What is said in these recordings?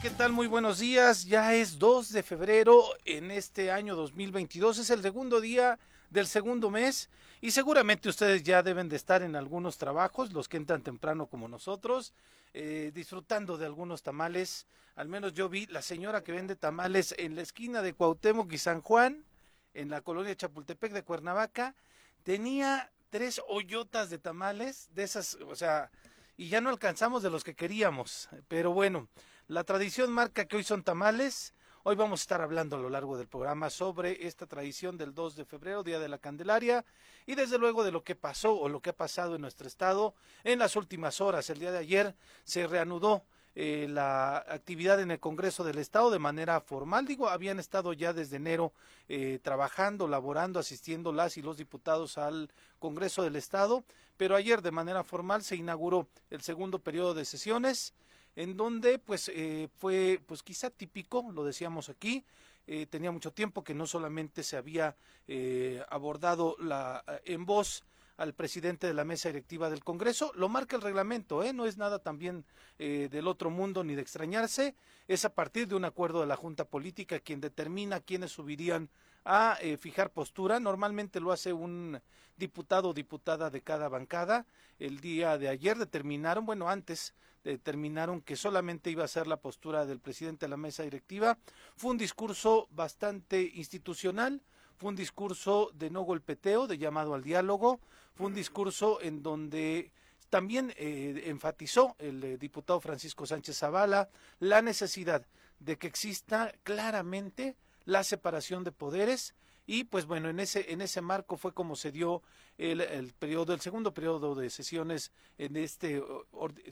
¿qué tal? Muy buenos días. Ya es 2 de febrero en este año 2022. Es el segundo día del segundo mes y seguramente ustedes ya deben de estar en algunos trabajos, los que entran temprano como nosotros, eh, disfrutando de algunos tamales. Al menos yo vi la señora que vende tamales en la esquina de Cuauhtémoc y San Juan, en la colonia Chapultepec de Cuernavaca. Tenía tres hoyotas de tamales, de esas, o sea, y ya no alcanzamos de los que queríamos. Pero bueno, la tradición marca que hoy son tamales. Hoy vamos a estar hablando a lo largo del programa sobre esta tradición del 2 de febrero, Día de la Candelaria, y desde luego de lo que pasó o lo que ha pasado en nuestro estado en las últimas horas. El día de ayer se reanudó eh, la actividad en el Congreso del Estado de manera formal. Digo, habían estado ya desde enero eh, trabajando, laborando, asistiendo las y los diputados al Congreso del Estado, pero ayer de manera formal se inauguró el segundo periodo de sesiones en donde pues eh, fue pues quizá típico, lo decíamos aquí, eh, tenía mucho tiempo que no solamente se había eh, abordado la, en voz al presidente de la mesa directiva del Congreso, lo marca el reglamento, ¿eh? no es nada también del otro mundo ni de extrañarse, es a partir de un acuerdo de la Junta Política quien determina quiénes subirían a eh, fijar postura. Normalmente lo hace un diputado o diputada de cada bancada. El día de ayer determinaron, bueno, antes determinaron que solamente iba a ser la postura del presidente de la mesa directiva. Fue un discurso bastante institucional, fue un discurso de no golpeteo, de llamado al diálogo, fue un discurso en donde también eh, enfatizó el eh, diputado Francisco Sánchez Zavala la necesidad de que exista claramente la separación de poderes y pues bueno en ese en ese marco fue como se dio el, periodo el segundo periodo de sesiones en este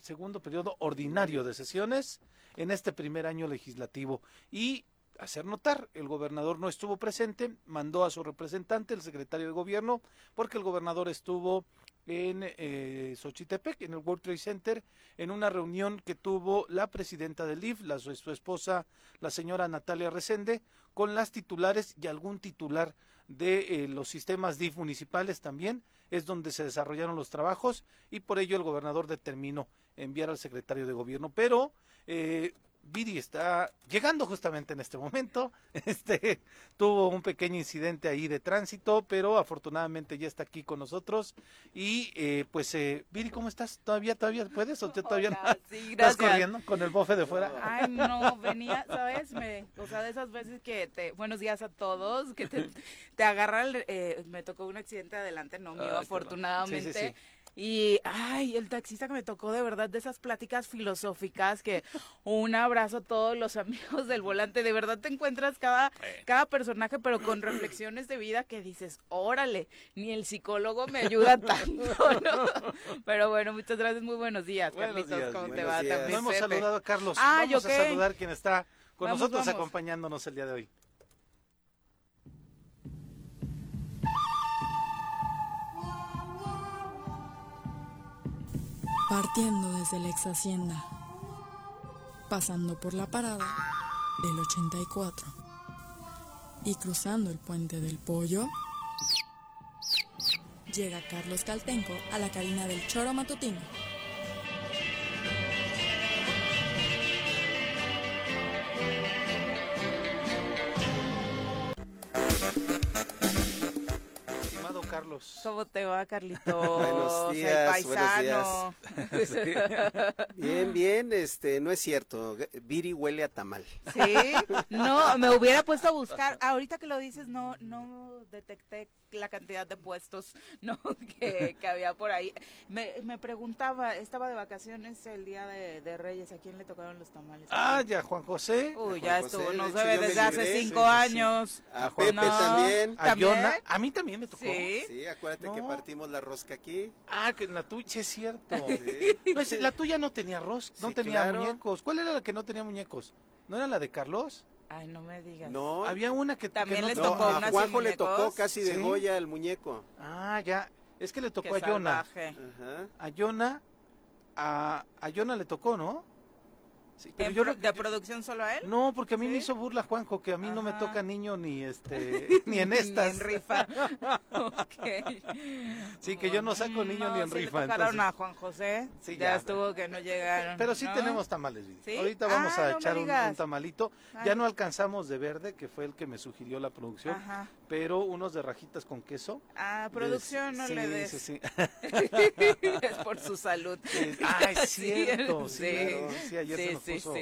segundo periodo ordinario de sesiones en este primer año legislativo. Y hacer notar, el gobernador no estuvo presente, mandó a su representante, el secretario de gobierno, porque el gobernador estuvo en eh, Xochitepec, en el World Trade Center, en una reunión que tuvo la presidenta del IF, la, su, esposa, la señora Natalia Resende, con las titulares y algún titular de eh, los sistemas DIF municipales también, es donde se desarrollaron los trabajos y por ello el gobernador determinó enviar al secretario de gobierno. Pero eh, Viri está llegando justamente en este momento. Este tuvo un pequeño incidente ahí de tránsito, pero afortunadamente ya está aquí con nosotros. Y eh, pues, eh, Viri, ¿cómo estás? ¿Todavía, todavía puedes o todavía no? Sí, ¿Estás corriendo con el bofe de fuera? Ay, no, venía, ¿sabes? Me, o sea, de esas veces que te, buenos días a todos, que te, te agarra, el, eh, me tocó un accidente adelante, no mío, Ay, afortunadamente. sí, sí, sí. Y, ay, el taxista que me tocó de verdad de esas pláticas filosóficas que un abrazo a todos los amigos del volante, de verdad te encuentras cada, cada personaje, pero con reflexiones de vida que dices, órale, ni el psicólogo me ayuda tanto, ¿no? Pero bueno, muchas gracias, muy buenos días, Buenos Carlitos, días, ¿cómo te va? días. También No hemos Pepe. saludado a Carlos. Ah, Vamos ¿yo a qué? saludar quien está con Vamos, nosotros vamos. acompañándonos el día de hoy. Partiendo desde la ex hacienda, pasando por la parada del 84 y cruzando el puente del pollo, llega Carlos Caltenco a la cabina del choro matutino. ¿Cómo te va, Carlitos? Buenos días, buenos paisano. Bien, bien, este, no es cierto. Viri huele a tamal. Sí, no, me hubiera puesto a buscar. Ahorita que lo dices, no, no detecté la cantidad de puestos no que, que había por ahí. Me, me preguntaba, estaba de vacaciones el día de, de Reyes, ¿a quién le tocaron los tamales? Ah, ya, Juan José. Uy, Juan ya José, estuvo, nos debe desde hace libré, cinco sí, sí, años. A Pepe No. también. A ¿También? Yona. A mí también me tocó. Sí. Sí, acuérdate que No. partimos la rosca aquí. Ah, que la tuya, sí es cierto. Sí. No, es- la tuya no tenía arroz, no Sí, tenía claro. muñecos. ¿Cuál era la que no tenía muñecos? ¿No era la de Carlos? Ay, no me digas. No, Había una que También que no les no, tocó a Juanjo le tocó casi de Sí. Goya el muñeco. Ah, ya. Es que le tocó Qué a. Ajá. A Yona, a, a Yona le tocó, ¿no? Sí, ¿En pero yo pro- lo- ¿De producción solo a él? No, porque a mí me hizo burla Juanjo, que a mí no me toca niño ni este ni en Ni estas. en rifa. Ok. Sí, que yo no saco niño ni en sí le rifa, tocaron entonces- a Juan José. Sí, ya, ya, estuvo que no llegaron. Pero sí ¿no? tenemos tamales. Ahorita vamos Ah, a no echar un, tamalito. Ay. Ya no alcanzamos de verde, que fue el que me sugirió la producción, Ajá. Pero unos de rajitas con queso. Ah, producción, no Sí, le des. Sí, sí. es por su salud. Sí, Ah, es cierto. Sí, sí. claro. Sí, ayer se nos puso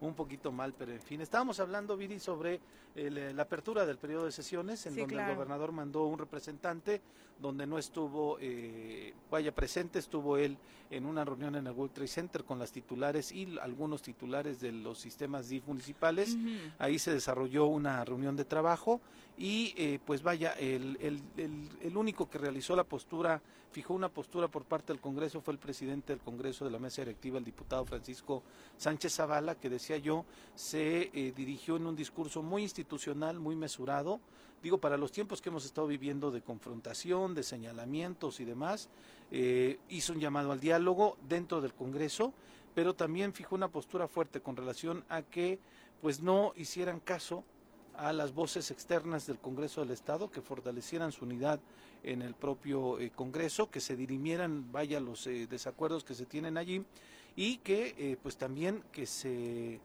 un poquito mal, pero en fin. Estábamos hablando, Viri, sobre el, eh, la apertura del periodo de sesiones, en donde claro. el gobernador mandó un representante, donde no estuvo, eh, vaya presente, estuvo él en una reunión en el World Trade Center con las titulares y algunos titulares de los sistemas DIF municipales. Ahí se desarrolló una reunión de trabajo y eh, pues vaya, el, el, el, el único que realizó la postura, fijó una postura por parte del Congreso fue el presidente del Congreso de la mesa directiva, el diputado Francisco Sánchez Zavala, que decía yo, se eh, dirigió en un discurso muy institucional, muy mesurado, digo, para los tiempos que hemos estado viviendo de confrontación, de señalamientos y demás, eh, hizo un llamado al diálogo dentro del Congreso, pero también fijó una postura fuerte con relación a que pues no hicieran caso a las voces externas del Congreso del Estado, que fortalecieran su unidad en el propio eh, Congreso, que se dirimieran, vaya, los eh, desacuerdos que se tienen allí y que eh, pues también que se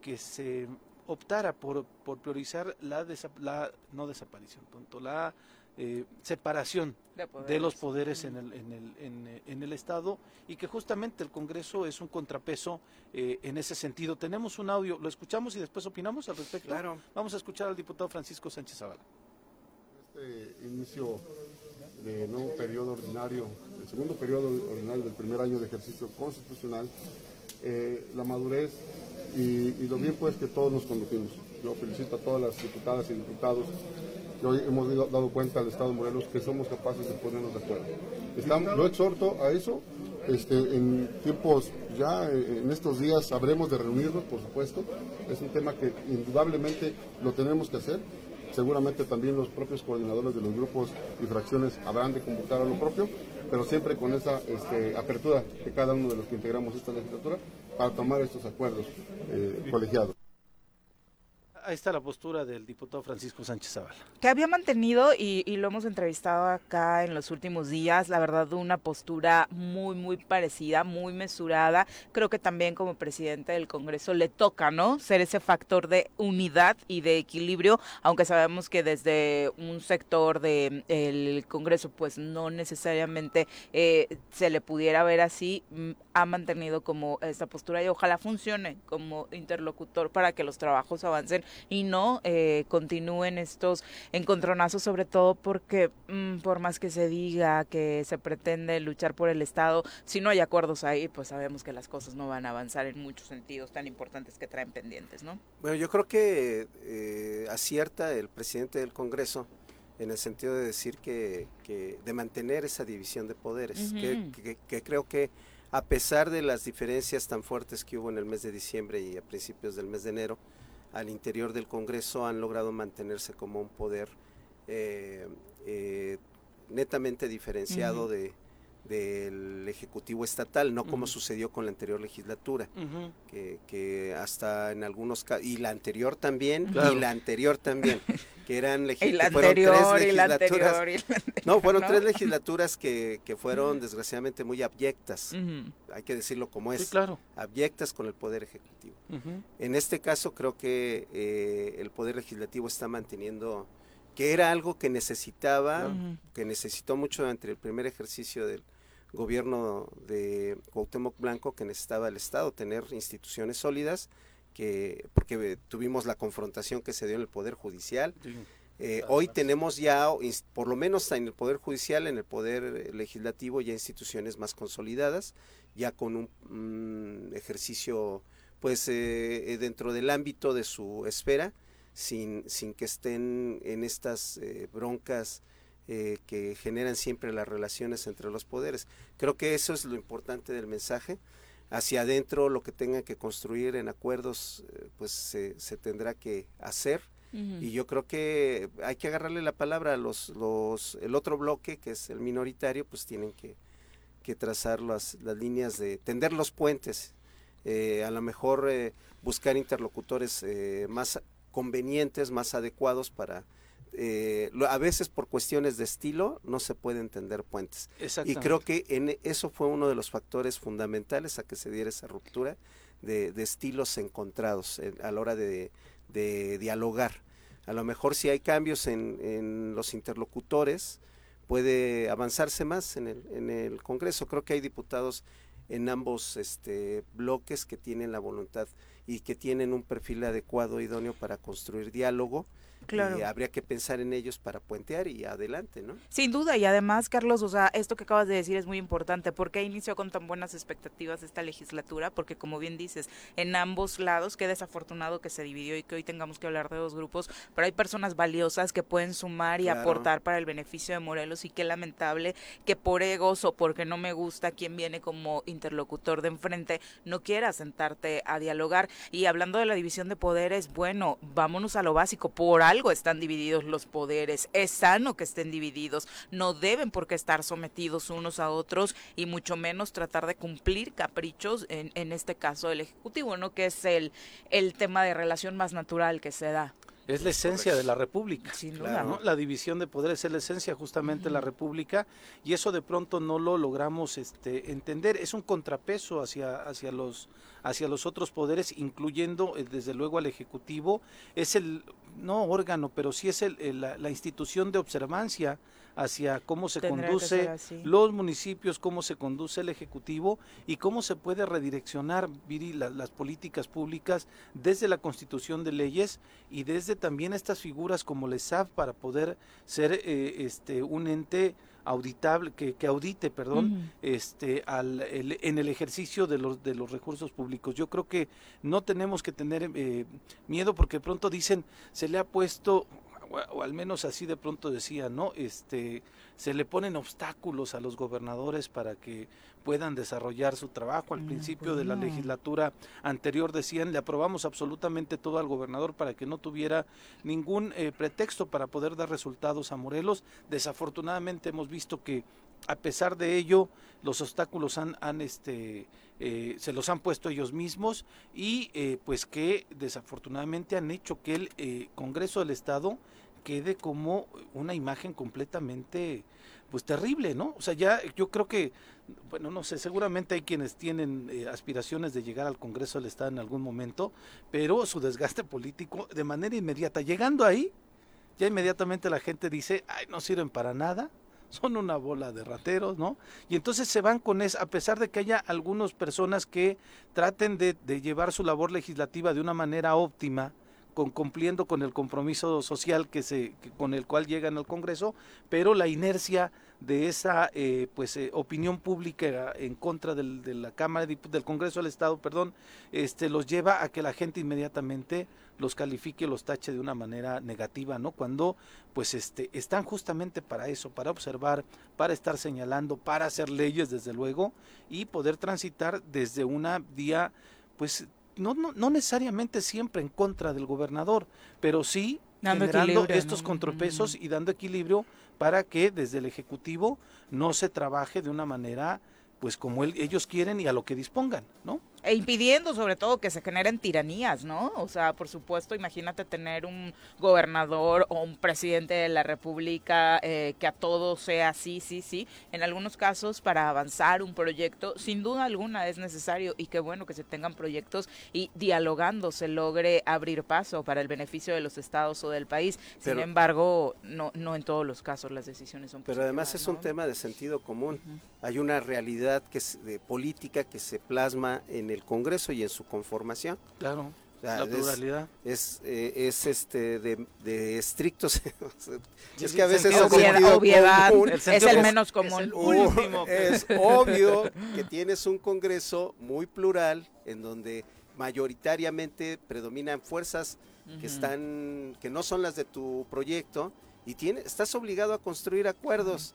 que se optara por, por priorizar la, desa- la no desaparición, punto, la eh, separación De, de los poderes. en el, en, el, en, eh, en el Estado y que justamente el Congreso es un contrapeso eh, en ese sentido. Tenemos un audio, ¿lo escuchamos y después opinamos al respecto? Claro. Vamos a escuchar al diputado Francisco Sánchez Zavala. Este inicio de nuevo periodo ordinario, el segundo periodo ordinario del primer año de ejercicio constitucional, eh, la madurez y, y lo bien pues que todos nos conducimos. Yo felicito a todas las diputadas y diputados que hoy hemos dado- cuenta al Estado de Morelos que somos capaces de ponernos de acuerdo. Estamos, yo exhorto a eso, este, en tiempos ya, eh, en estos días sabremos de reunirnos, por supuesto, es un tema que indudablemente lo tenemos que hacer, seguramente también los propios coordinadores de los grupos y fracciones habrán de convocar a lo propio, pero siempre con esa este, apertura de cada uno de los que integramos esta legislatura para tomar estos acuerdos eh, colegiados. Ahí está la postura del diputado Francisco Sánchez Zavala. que había mantenido y, y lo hemos entrevistado acá en los últimos días, la verdad una postura muy muy parecida, muy mesurada. Creo que también como presidente del Congreso le toca, ¿no? Ser ese factor de unidad y de equilibrio, aunque sabemos que desde un sector del Congreso pues no necesariamente eh, se le pudiera ver así, mm, ha mantenido como esta postura y ojalá funcione como interlocutor para que los trabajos avancen y no eh, continúen estos encontronazos, sobre todo porque mm, por más que se diga que se pretende luchar por el Estado, si no hay acuerdos ahí, pues sabemos que las cosas no van a avanzar en muchos sentidos tan importantes que traen pendientes, ¿no? Bueno, yo creo que eh, acierta el presidente del Congreso en el sentido de decir que, que de mantener esa división de poderes, que, Ujú. que- que creo que a pesar de las diferencias tan fuertes que hubo en el mes de diciembre y a principios del mes de enero, al interior del Congreso han logrado mantenerse como un poder eh, eh, netamente diferenciado de del Ejecutivo Estatal, no como sucedió con la anterior legislatura que, que hasta en algunos casos, y la anterior también, Claro. y la anterior también, que eran Y la fueron tres anterior, y la legislaturas- anterior, y la anterior, No, fueron ¿no? tres legislaturas que, que fueron desgraciadamente muy abyectas, hay que decirlo como es, Sí, claro. abyectas con el Poder Ejecutivo. En este caso creo que eh, el Poder Legislativo está manteniendo, que era algo que necesitaba, que necesitó mucho entre el primer ejercicio del gobierno de Cuauhtémoc Blanco, que necesitaba el Estado tener instituciones sólidas, que porque tuvimos la confrontación que se dio en el Poder Judicial. Sí. Eh, hoy tenemos ya, por lo menos en el Poder Judicial, en el Poder Legislativo, ya instituciones más consolidadas, ya con un mm, ejercicio, pues, eh, eh, dentro del ámbito de su esfera, sin, sin que estén en estas eh, broncas eh, que generan siempre las relaciones entre los poderes. Creo que eso es lo importante del mensaje. Hacia adentro, lo que tengan que construir en acuerdos, eh, pues se, se tendrá que hacer. Y yo creo que hay que agarrarle la palabra a los, los, el otro bloque, que es el minoritario, pues tienen que, que trazar las, las líneas de, tender los puentes a lo mejor buscar interlocutores más convenientes, más adecuados para eh, a veces por cuestiones de estilo no se puede entender puentes. Y creo que en eso fue uno de los factores fundamentales a que se diera esa ruptura de, estilos encontrados a la hora de, dialogar. A lo mejor si hay cambios en, los interlocutores, puede avanzarse más en el, en el Congreso. Creo que hay diputados en ambos este, bloques que tienen la voluntad y que tienen un perfil adecuado, idóneo para construir diálogo Claro. Y habría que pensar en ellos para puentear y adelante, ¿no? Sin duda, y además, Carlos, o sea, esto que acabas de decir es muy importante. ¿Por qué inició con tan buenas expectativas esta legislatura? Porque, como bien dices, en ambos lados, qué desafortunado que se dividió y que hoy tengamos que hablar de dos grupos, pero hay personas valiosas que pueden sumar y aportar para el beneficio de Morelos y qué lamentable que por egos o porque no me gusta quien viene como interlocutor de enfrente no quiera sentarte a dialogar. Y hablando de la división de poderes, bueno, vámonos a lo básico. Por algo están divididos los poderes, es sano que estén divididos, no deben por qué estar sometidos unos a otros y mucho menos tratar de cumplir caprichos, en, en este caso del Ejecutivo, ¿no? Que es el, el tema de relación más natural que se da. Es la esencia de la República. La división de poderes es la esencia justamente de la República y eso de pronto no lo logramos este, entender. Es un contrapeso hacia, hacia, los, hacia los otros poderes, incluyendo eh, desde luego al Ejecutivo. Es el, no órgano, pero sí es el, la, institución de observancia hacia cómo se conduce los municipios, cómo se conduce el Ejecutivo y cómo se puede redireccionar las políticas públicas desde la constitución de leyes y desde también estas figuras como el SAF para poder ser eh, este, un ente auditable que, que audite perdón este al en el ejercicio de los de los recursos públicos. Yo creo que no tenemos que tener eh, miedo porque pronto dicen se le ha puesto o al menos así de pronto decía, ¿no? Este, se le ponen obstáculos a los gobernadores para que puedan desarrollar su trabajo. Al principio de la legislatura anterior decían, le aprobamos absolutamente todo al gobernador para que no tuviera ningún eh, pretexto para poder dar resultados a Morelos. Desafortunadamente hemos visto que a pesar de ello, los obstáculos han, han este, eh, se los han puesto ellos mismos y eh, pues que desafortunadamente han hecho que el Congreso del Estado quede como una imagen completamente pues terrible, ¿no? O sea, ya yo creo que, bueno, no sé, seguramente hay quienes tienen eh, aspiraciones de llegar al Congreso del Estado en algún momento, pero su desgaste político de manera inmediata, llegando ahí, ya inmediatamente la gente dice, ay, no sirven para nada, son una bola de rateros, ¿no? Y entonces se van con eso, a pesar de que haya algunas personas que traten de, de llevar su labor legislativa de una manera óptima, con, cumpliendo con el compromiso social que se, con el cual llegan al Congreso, pero la inercia de esa eh, pues eh, opinión pública en contra del, de la Cámara del Congreso del Estado, perdón, este los lleva a que la gente inmediatamente los califique, los tache de una manera negativa, ¿no? Cuando pues este están justamente para eso, para observar, para estar señalando, para hacer leyes desde luego y poder transitar desde una vía pues no, no, no necesariamente siempre en contra del gobernador, pero sí generando estos contrapesos y dando equilibrio para que desde el Ejecutivo no se trabaje de una manera pues como ellos quieren y a lo que dispongan, ¿no? E impidiendo sobre todo que se generen tiranías, ¿no? O sea, por supuesto, imagínate tener un gobernador o un presidente de la República eh, que a todo sea sí, sí, sí. En algunos casos, para avanzar un proyecto, sin duda alguna es necesario y qué bueno que se tengan proyectos y dialogando se logre abrir paso para el beneficio de los estados o del país. sin embargo, no, no en todos los casos las decisiones son Pero además es un tema de sentido común. Hay una realidad que es de política que se plasma en el Congreso y en su conformación. Claro. la pluralidad. Es, eh, es, este de, estrictos. es que a veces es obviedad, es el menos común. Es, obvio que tienes un Congreso muy plural en donde mayoritariamente predominan fuerzas que están que no son las de tu proyecto y tiene, estás obligado a construir acuerdos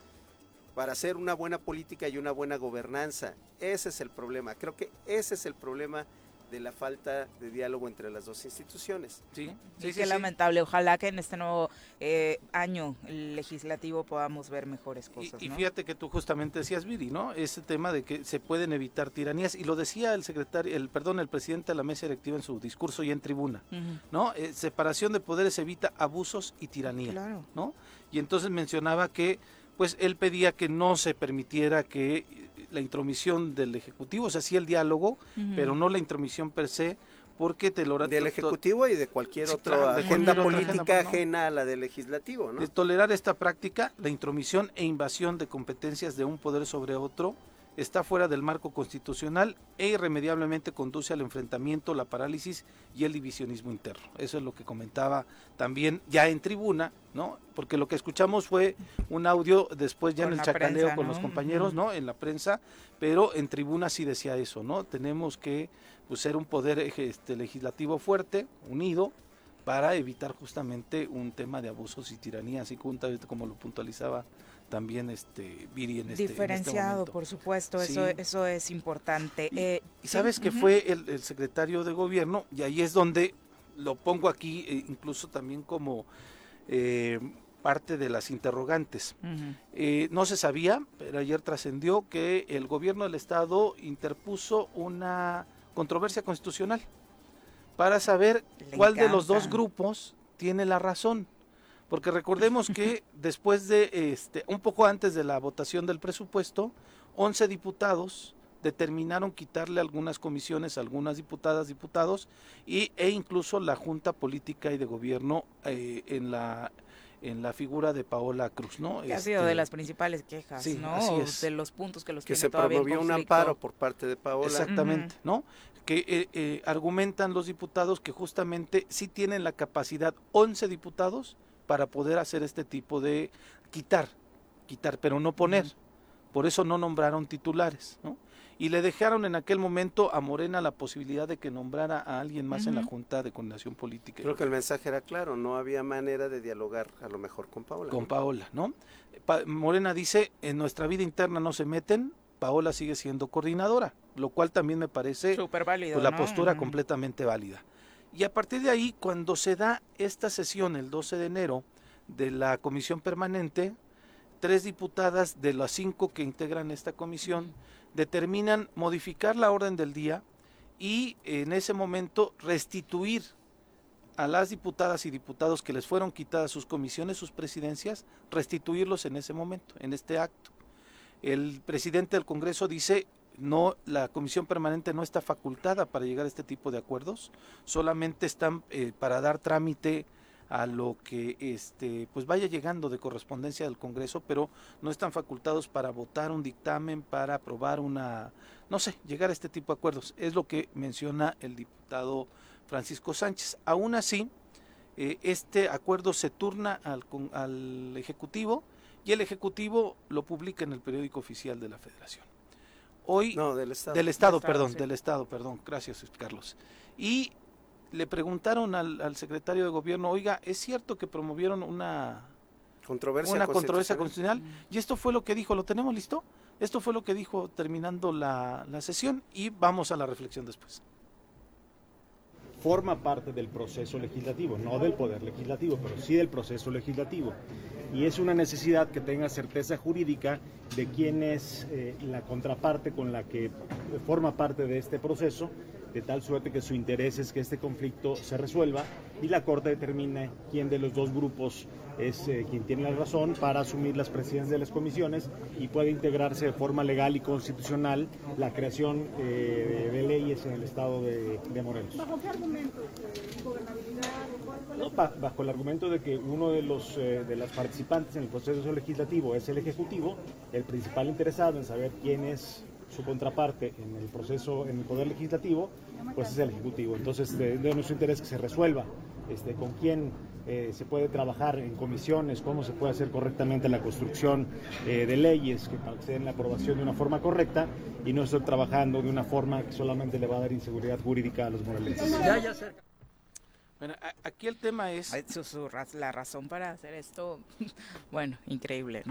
para hacer una buena política y una buena gobernanza. Ese es el problema. Creo que ese es el problema de la falta de diálogo entre las dos instituciones. Sí, sí, qué lamentable. Ojalá que en este nuevo eh, año legislativo podamos ver mejores cosas. Y, fíjate que tú justamente decías, Viri, ¿no? Ese tema de que se pueden evitar tiranías y lo decía el secretario, el perdón, el presidente de la mesa directiva en su discurso y en tribuna, ¿no? Eh, separación de poderes evita abusos y tiranía, claro. ¿no? Y entonces mencionaba que pues él pedía que no se permitiera que la intromisión del Ejecutivo, o sea, sí el diálogo, pero no la intromisión per se, porque te lo del ejecutivo y de cualquier otra agenda política ajena a la del legislativo, ¿no? De tolerar esta práctica, la intromisión e invasión de competencias de un poder sobre otro está fuera del marco constitucional e irremediablemente conduce al enfrentamiento, la parálisis y el divisionismo interno. Eso es lo que comentaba también ya en tribuna, ¿no? Porque lo que escuchamos fue un audio después ya en el chacaleo con los compañeros, ¿no? En la prensa, pero en tribuna sí decía eso, ¿no? Tenemos que pues, ser un poder este, legislativo fuerte, unido, para evitar justamente un tema de abusos y tiranías, y como lo puntualizaba también este Viri en este, este diferenciado por supuesto eso eso es importante. Y, eh, sabes que fue el, secretario de gobierno y ahí es donde lo pongo aquí eh, incluso también como eh, parte de las interrogantes. No se sabía pero ayer trascendió que el gobierno del estado interpuso una controversia constitucional para saber cuál de los dos grupos tiene la razón porque recordemos que después de, este, un poco antes de la votación del presupuesto, 11 diputados determinaron quitarle algunas comisiones a algunas diputadas, diputados, y, e incluso la Junta Política y de Gobierno eh, en la en la figura de Paola Cruz, ¿no? Que ha sido de este, las principales quejas, ¿no? De los puntos que los que se promovió un amparo por parte de Paola. Exactamente, ¿no? Que eh, eh, argumentan los diputados que justamente sí tienen la capacidad 11 diputados para poder hacer este tipo de quitar, quitar, pero no poner. Por eso no nombraron titulares, ¿no? Y le dejaron en aquel momento a Morena la posibilidad de que nombrara a alguien más en la Junta de Coordinación Política. Creo que el mensaje era claro, no había manera de dialogar a lo mejor con Paola. Con Paola, ¿no? Morena dice, en nuestra vida interna no se meten, Paola sigue siendo coordinadora, lo cual también me parece Super válido, pues, la postura completamente válida. Y a partir de ahí, cuando se da esta sesión el 12 de enero de la comisión permanente, tres diputadas de las cinco que integran esta comisión determinan modificar la orden del día y en ese momento restituir a las diputadas y diputados que les fueron quitadas sus comisiones, sus presidencias, restituirlos en ese momento, en este acto. El presidente del Congreso dice, no la comisión permanente no está facultada para llegar a este tipo de acuerdos, solamente están eh, para dar trámite a lo que este pues vaya llegando de correspondencia del Congreso, pero no están facultados para votar un dictamen, para aprobar una no sé, llegar a este tipo de acuerdos. Es lo que menciona el diputado Francisco Sánchez. Aún así, eh, este acuerdo se turna al, al Ejecutivo y el Ejecutivo lo publica en el periódico oficial de la Federación. Hoy no, del Estado, del estado, perdón, del Estado, perdón, gracias Carlos. Y le preguntaron al, secretario de gobierno, oiga, ¿es cierto que promovieron una controversia, una controversia constitucional? Y esto fue lo que dijo, ¿lo tenemos listo? Esto fue lo que dijo terminando la, la sesión y vamos a la reflexión después forma parte del proceso legislativo, no del poder legislativo, pero sí del proceso legislativo. Y es una necesidad que tenga certeza jurídica de quién es eh, la contraparte con la que forma parte de este proceso de tal suerte que su interés es que este conflicto se resuelva y la Corte determine quién de los dos grupos es eh, quien tiene la razón para asumir las presidencias de las comisiones y puede integrarse de forma legal y constitucional la creación eh, de leyes en el estado de, Morelos. ¿Bajo qué argumento? bajo el argumento de que uno de los eh, de las participantes en el proceso legislativo es el Ejecutivo, el principal interesado en saber quién es su contraparte en el proceso, en el Poder Legislativo, pues es el Ejecutivo. Entonces, de, nuestro interés que se resuelva este, con quién eh, se puede trabajar en comisiones, cómo se puede hacer correctamente la construcción eh, de leyes que para la aprobación de una forma correcta y no estar trabajando de una forma que solamente le va a dar inseguridad jurídica a los morelenses. Bueno, aquí el tema es... la razón para hacer esto, bueno, increíble.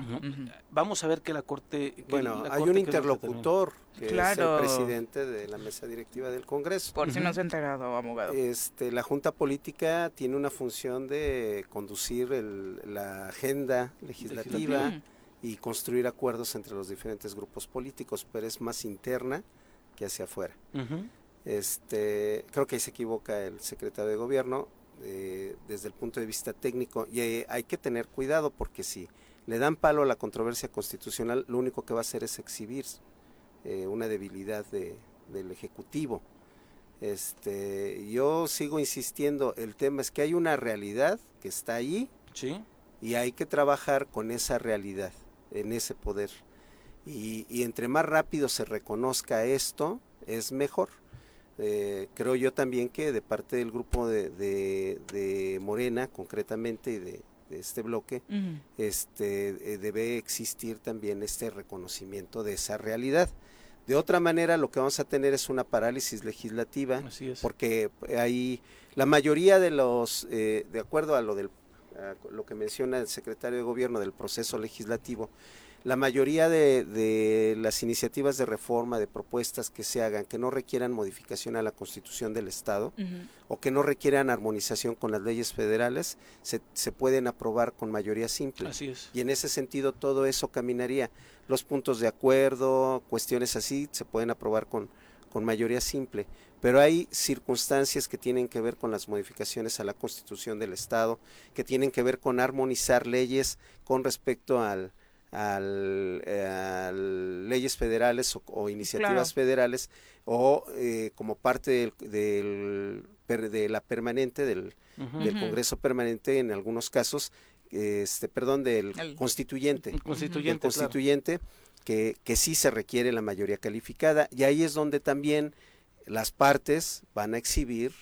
Vamos a ver que la Corte... bueno, hay un interlocutor que es el presidente de la mesa directiva del Congreso. Por si no se ha enterado, abogado. Este, la Junta Política tiene una función de conducir la agenda legislativa, y construir acuerdos entre los diferentes grupos políticos, pero es más interna que hacia afuera. Este, creo que ahí se equivoca el secretario de gobierno eh, desde el punto de vista técnico y eh, hay que tener cuidado porque si le dan palo a la controversia constitucional, lo único que va a hacer es exhibir eh, una debilidad del ejecutivo. Este, yo sigo insistiendo, el tema es que hay una realidad que está ahí y hay que trabajar con esa realidad, en ese poder. Y, y entre más rápido se reconozca esto, es mejor. Eh, creo yo también que de parte del grupo de, de, Morena, concretamente, y de, este bloque, este, eh, debe existir también este reconocimiento de esa realidad. De otra manera, lo que vamos a tener es una parálisis legislativa, porque hay la mayoría de los, eh, de acuerdo a lo del lo que menciona el secretario de gobierno del proceso legislativo, la mayoría de, las iniciativas de reforma, de propuestas que se hagan, que no requieran modificación a la constitución del Estado o que no requieran armonización con las leyes federales, se, se, pueden aprobar con mayoría simple. Así es. Y en ese sentido todo eso caminaría. Los puntos de acuerdo, cuestiones así, se pueden aprobar con, con mayoría simple. Pero hay circunstancias que tienen que ver con las modificaciones a la constitución del Estado, que tienen que ver con armonizar leyes con respecto al al, eh, leyes federales o, iniciativas federales o eh, como parte del, de la permanente del, Congreso permanente en algunos casos este perdón del constituyente. constituyente, constituyente que, que sí se requiere la mayoría calificada. Y ahí es donde también las partes van a exhibir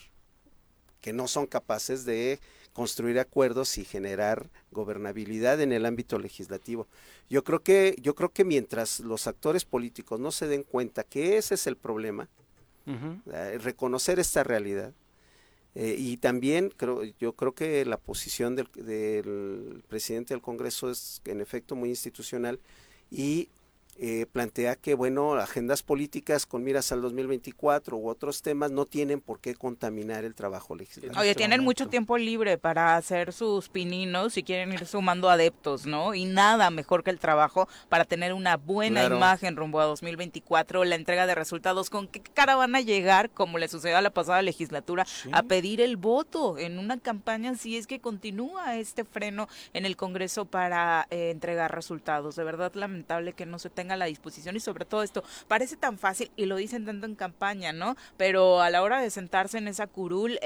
que no son capaces de construir acuerdos y generar gobernabilidad en el ámbito legislativo. Yo creo que yo creo que mientras los actores políticos no se den cuenta que ese es el problema, eh, reconocer esta realidad eh, y también creo yo creo que la posición del, del presidente del Congreso es en efecto muy institucional y eh, plantea que, bueno, agendas políticas con miras al 2024 u otros temas no tienen por qué contaminar el trabajo legislativo. Oye, tienen mucho tiempo libre para hacer sus pininos y quieren ir sumando adeptos, ¿no? Y nada mejor que el trabajo para tener una buena imagen rumbo a 2024, la entrega de resultados. ¿Con qué cara van a llegar, como le sucedió a la pasada legislatura, a pedir el voto en una campaña si es que continúa este freno en el Congreso para eh, entregar resultados? De verdad lamentable que no se tenga tenga la disposición y sobre todo esto parece tan fácil y lo dicen tanto en campaña, ¿no? Pero a la hora de sentarse en esa curul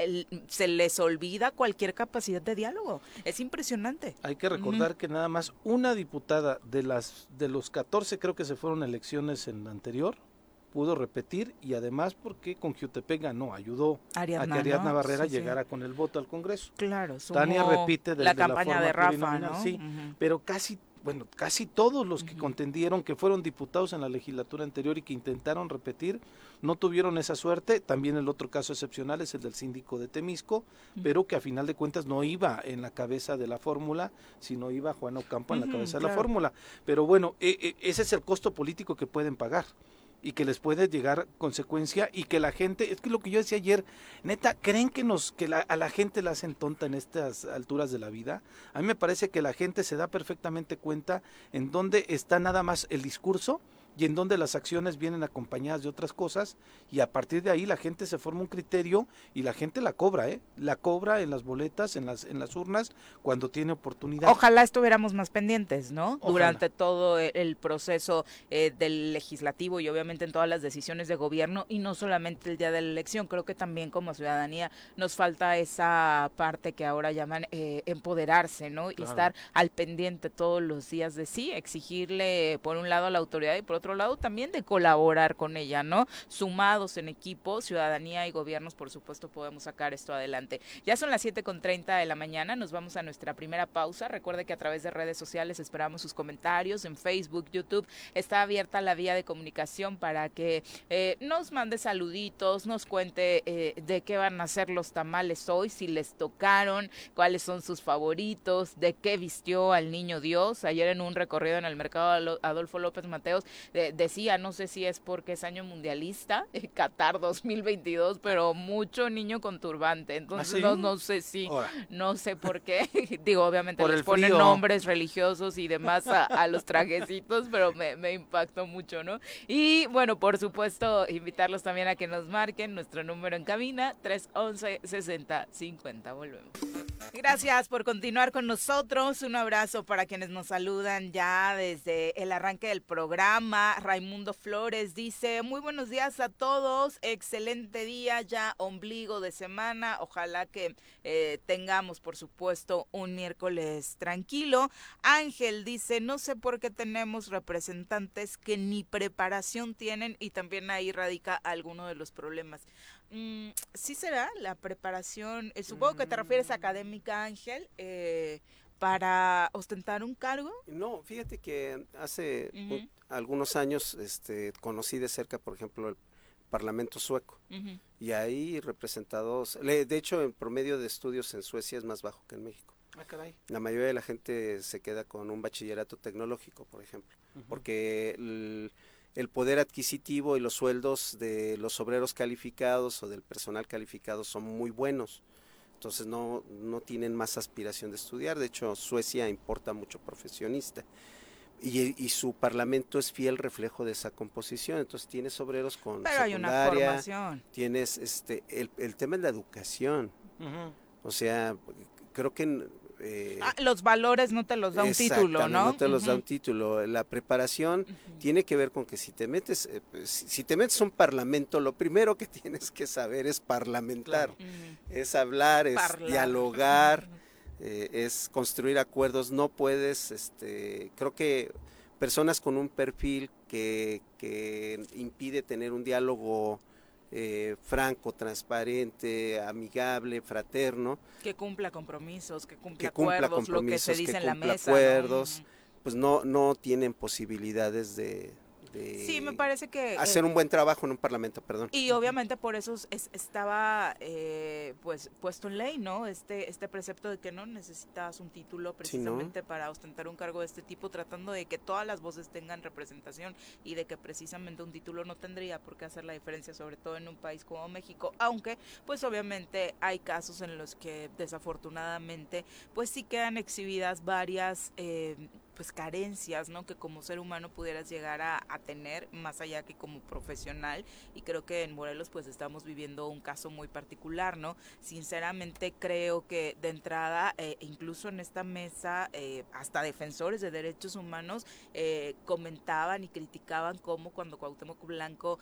se les olvida cualquier capacidad de diálogo. Es impresionante. Hay que recordar que nada más una diputada de las de los 14 creo que se fueron elecciones en la anterior pudo repetir y además porque con Jutepec ganó, ayudó a que Ariadna Barrera llegara con el voto al Congreso. Claro, Tania repite la campaña de Rafa, ¿no? Sí, pero casi bueno, casi todos los que contendieron, que fueron diputados en la legislatura anterior y que intentaron repetir, no tuvieron esa suerte. También el otro caso excepcional es el del síndico de Temisco, pero que a final de cuentas no iba en la cabeza de la fórmula, sino iba Juan Ocampo en la cabeza de la fórmula. Pero bueno, e, e, ese es el costo político que pueden pagar y que les puede llegar consecuencia y que la gente, es que lo que yo decía ayer, neta, ¿creen que nos que a la gente la hacen tonta en estas alturas de la vida? A mí me parece que la gente se da perfectamente cuenta en dónde está nada más el discurso y en donde las acciones vienen acompañadas de otras cosas y a partir de ahí la gente se forma un criterio y la gente la cobra, ¿eh? La cobra en las boletas, en las en las urnas cuando tiene oportunidad. Ojalá estuviéramos más pendientes, ¿no? Durante todo el proceso eh, del legislativo y obviamente en todas las decisiones de gobierno y no solamente el día de la elección, creo que también como ciudadanía nos falta esa parte que ahora llaman eh, empoderarse, ¿no? Y estar al pendiente todos los días de sí, exigirle por un lado a la autoridad y por otro lado también de colaborar con ella, ¿no? Sumados en equipo, ciudadanía y gobiernos, por supuesto, podemos sacar esto adelante. Ya son las 7.30 de la mañana, nos vamos a nuestra primera pausa. Recuerde que a través de redes sociales esperamos sus comentarios en Facebook, YouTube. Está abierta la vía de comunicación para que eh, nos mande saluditos, nos cuente eh, de qué van a ser los tamales hoy, si les tocaron, cuáles son sus favoritos, de qué vistió al niño Dios. Ayer en un recorrido en el mercado Adolfo López Mateos decía, no sé si es porque es año mundialista, Qatar 2022, pero mucho niño con turbante. Entonces ¿Ah, no, no sé si, no sé por qué. Digo, obviamente les ponen nombres religiosos y demás a, los trajecitos, pero me, me impactó mucho, ¿no? Y bueno, por supuesto, invitarlos también a que nos marquen nuestro número en cabina, 311 60 50. Volvemos. Gracias por continuar con nosotros. Un abrazo para quienes nos saludan ya desde el arranque del programa. Raimundo Flores dice, muy buenos días a todos. Excelente día, ya ombligo de semana. Ojalá que eh, tengamos, por supuesto, un miércoles tranquilo. Ángel dice, no sé por qué tenemos representantes que ni preparación tienen y también ahí radica alguno de los problemas. Mm, sí será la preparación, eh, supongo que te refieres a mm. académica, Ángel, eh, para ostentar un cargo. No, fíjate que hace algunos años este, conocí de cerca, por ejemplo, el Parlamento sueco. Y ahí representados, de hecho, el promedio de estudios en Suecia es más bajo que en México. Ah, la mayoría de la gente se queda con un bachillerato tecnológico, por ejemplo, porque el, el poder adquisitivo y los sueldos de los obreros calificados o del personal calificado son muy buenos. Entonces no, no tienen más aspiración de estudiar. De hecho, Suecia importa mucho profesionista. Y, y, su parlamento es fiel reflejo de esa composición. Entonces tienes obreros con Pero hay una formación. Tienes este el, el tema de la educación. O sea, creo que eh, ah, los valores no te los da un título, ¿no? No te los da un título. La preparación tiene que ver con que si te metes, eh, pues, si te metes a un parlamento, lo primero que tienes que saber es parlamentar, es hablar, es dialogar, eh, es construir acuerdos. No puedes, este, creo que personas con un perfil que, que impide tener un diálogo eh, franco, transparente, amigable, fraterno. Que cumpla compromisos, que cumpla, acuerdos, lo que se dice en la mesa. acuerdos, pues no, no tienen posibilidades de, sí, me parece que... Hacer un buen trabajo en un parlamento, perdón. Y obviamente por eso estaba eh, pues puesto en ley, ¿no? Este, este precepto de que no necesitas un título precisamente para ostentar un cargo de este tipo, tratando de que todas las voces tengan representación y de que precisamente un título no tendría por qué hacer la diferencia, sobre todo en un país como México, aunque pues obviamente hay casos en los que desafortunadamente pues sí quedan exhibidas varias... Eh, pues carencias, ¿no? Que como ser humano pudieras llegar a, tener más allá que como profesional y creo que en Morelos pues estamos viviendo un caso muy particular, ¿no? Sinceramente creo que de entrada, eh, incluso en esta mesa, eh, hasta defensores de derechos humanos eh, comentaban y criticaban cómo cuando Cuauhtémoc Blanco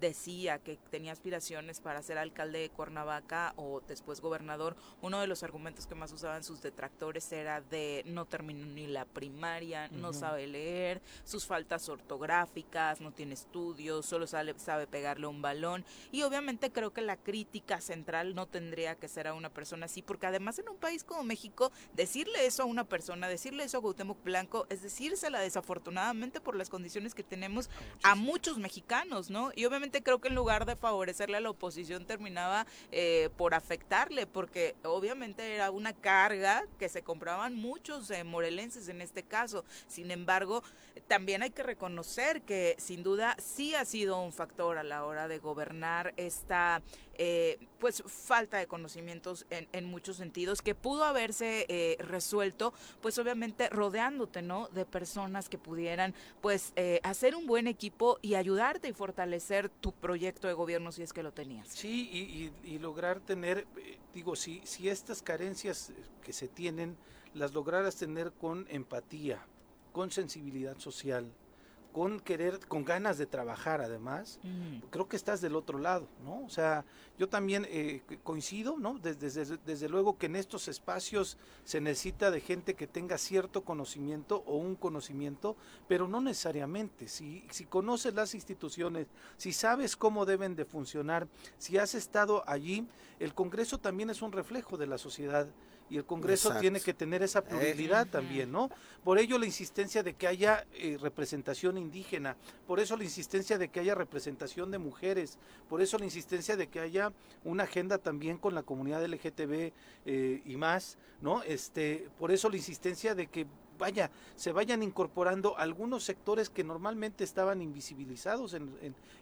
decía que tenía aspiraciones para ser alcalde de Cuernavaca o después gobernador, uno de los argumentos que más usaban sus detractores era de no terminó ni la primera no sabe leer, sus faltas ortográficas, no tiene estudios, solo sabe, sabe pegarle un balón. Y obviamente creo que la crítica central no tendría que ser a una persona así, porque además en un país como México, decirle eso a una persona, decirle eso a Gautemoc Blanco, es decírsela desafortunadamente por las condiciones que tenemos a muchos mexicanos, ¿no? Y obviamente creo que en lugar de favorecerle a la oposición terminaba eh, por afectarle, porque obviamente era una carga que se compraban muchos eh, morelenses en este caso caso. Sin embargo, también hay que reconocer que sin duda sí ha sido un factor a la hora de gobernar esta eh, pues falta de conocimientos en, muchos sentidos que pudo haberse eh, resuelto pues obviamente rodeándote no de personas que pudieran pues eh, hacer un buen equipo y ayudarte y fortalecer tu proyecto de gobierno si es que lo tenías sí y, y lograr tener digo si si estas carencias que se tienen las lograras tener con empatía, con sensibilidad social, con querer, con ganas de trabajar además, creo que estás del otro lado, ¿no? O sea, yo también eh, coincido, ¿no? Desde, desde, luego que en estos espacios se necesita de gente que tenga cierto conocimiento o un conocimiento, pero no necesariamente. Si, si conoces las instituciones, si sabes cómo deben de funcionar, si has estado allí, el Congreso también es un reflejo de la sociedad y el Congreso tiene que tener esa pluralidad también, ¿no? Por ello la insistencia de que haya eh, representación indígena, por eso la insistencia de que haya representación de mujeres, por eso la insistencia de que haya una agenda también con la comunidad LGTB eh, y más, ¿no? Este, por eso la insistencia de que vaya, se vayan incorporando algunos sectores que normalmente estaban invisibilizados en,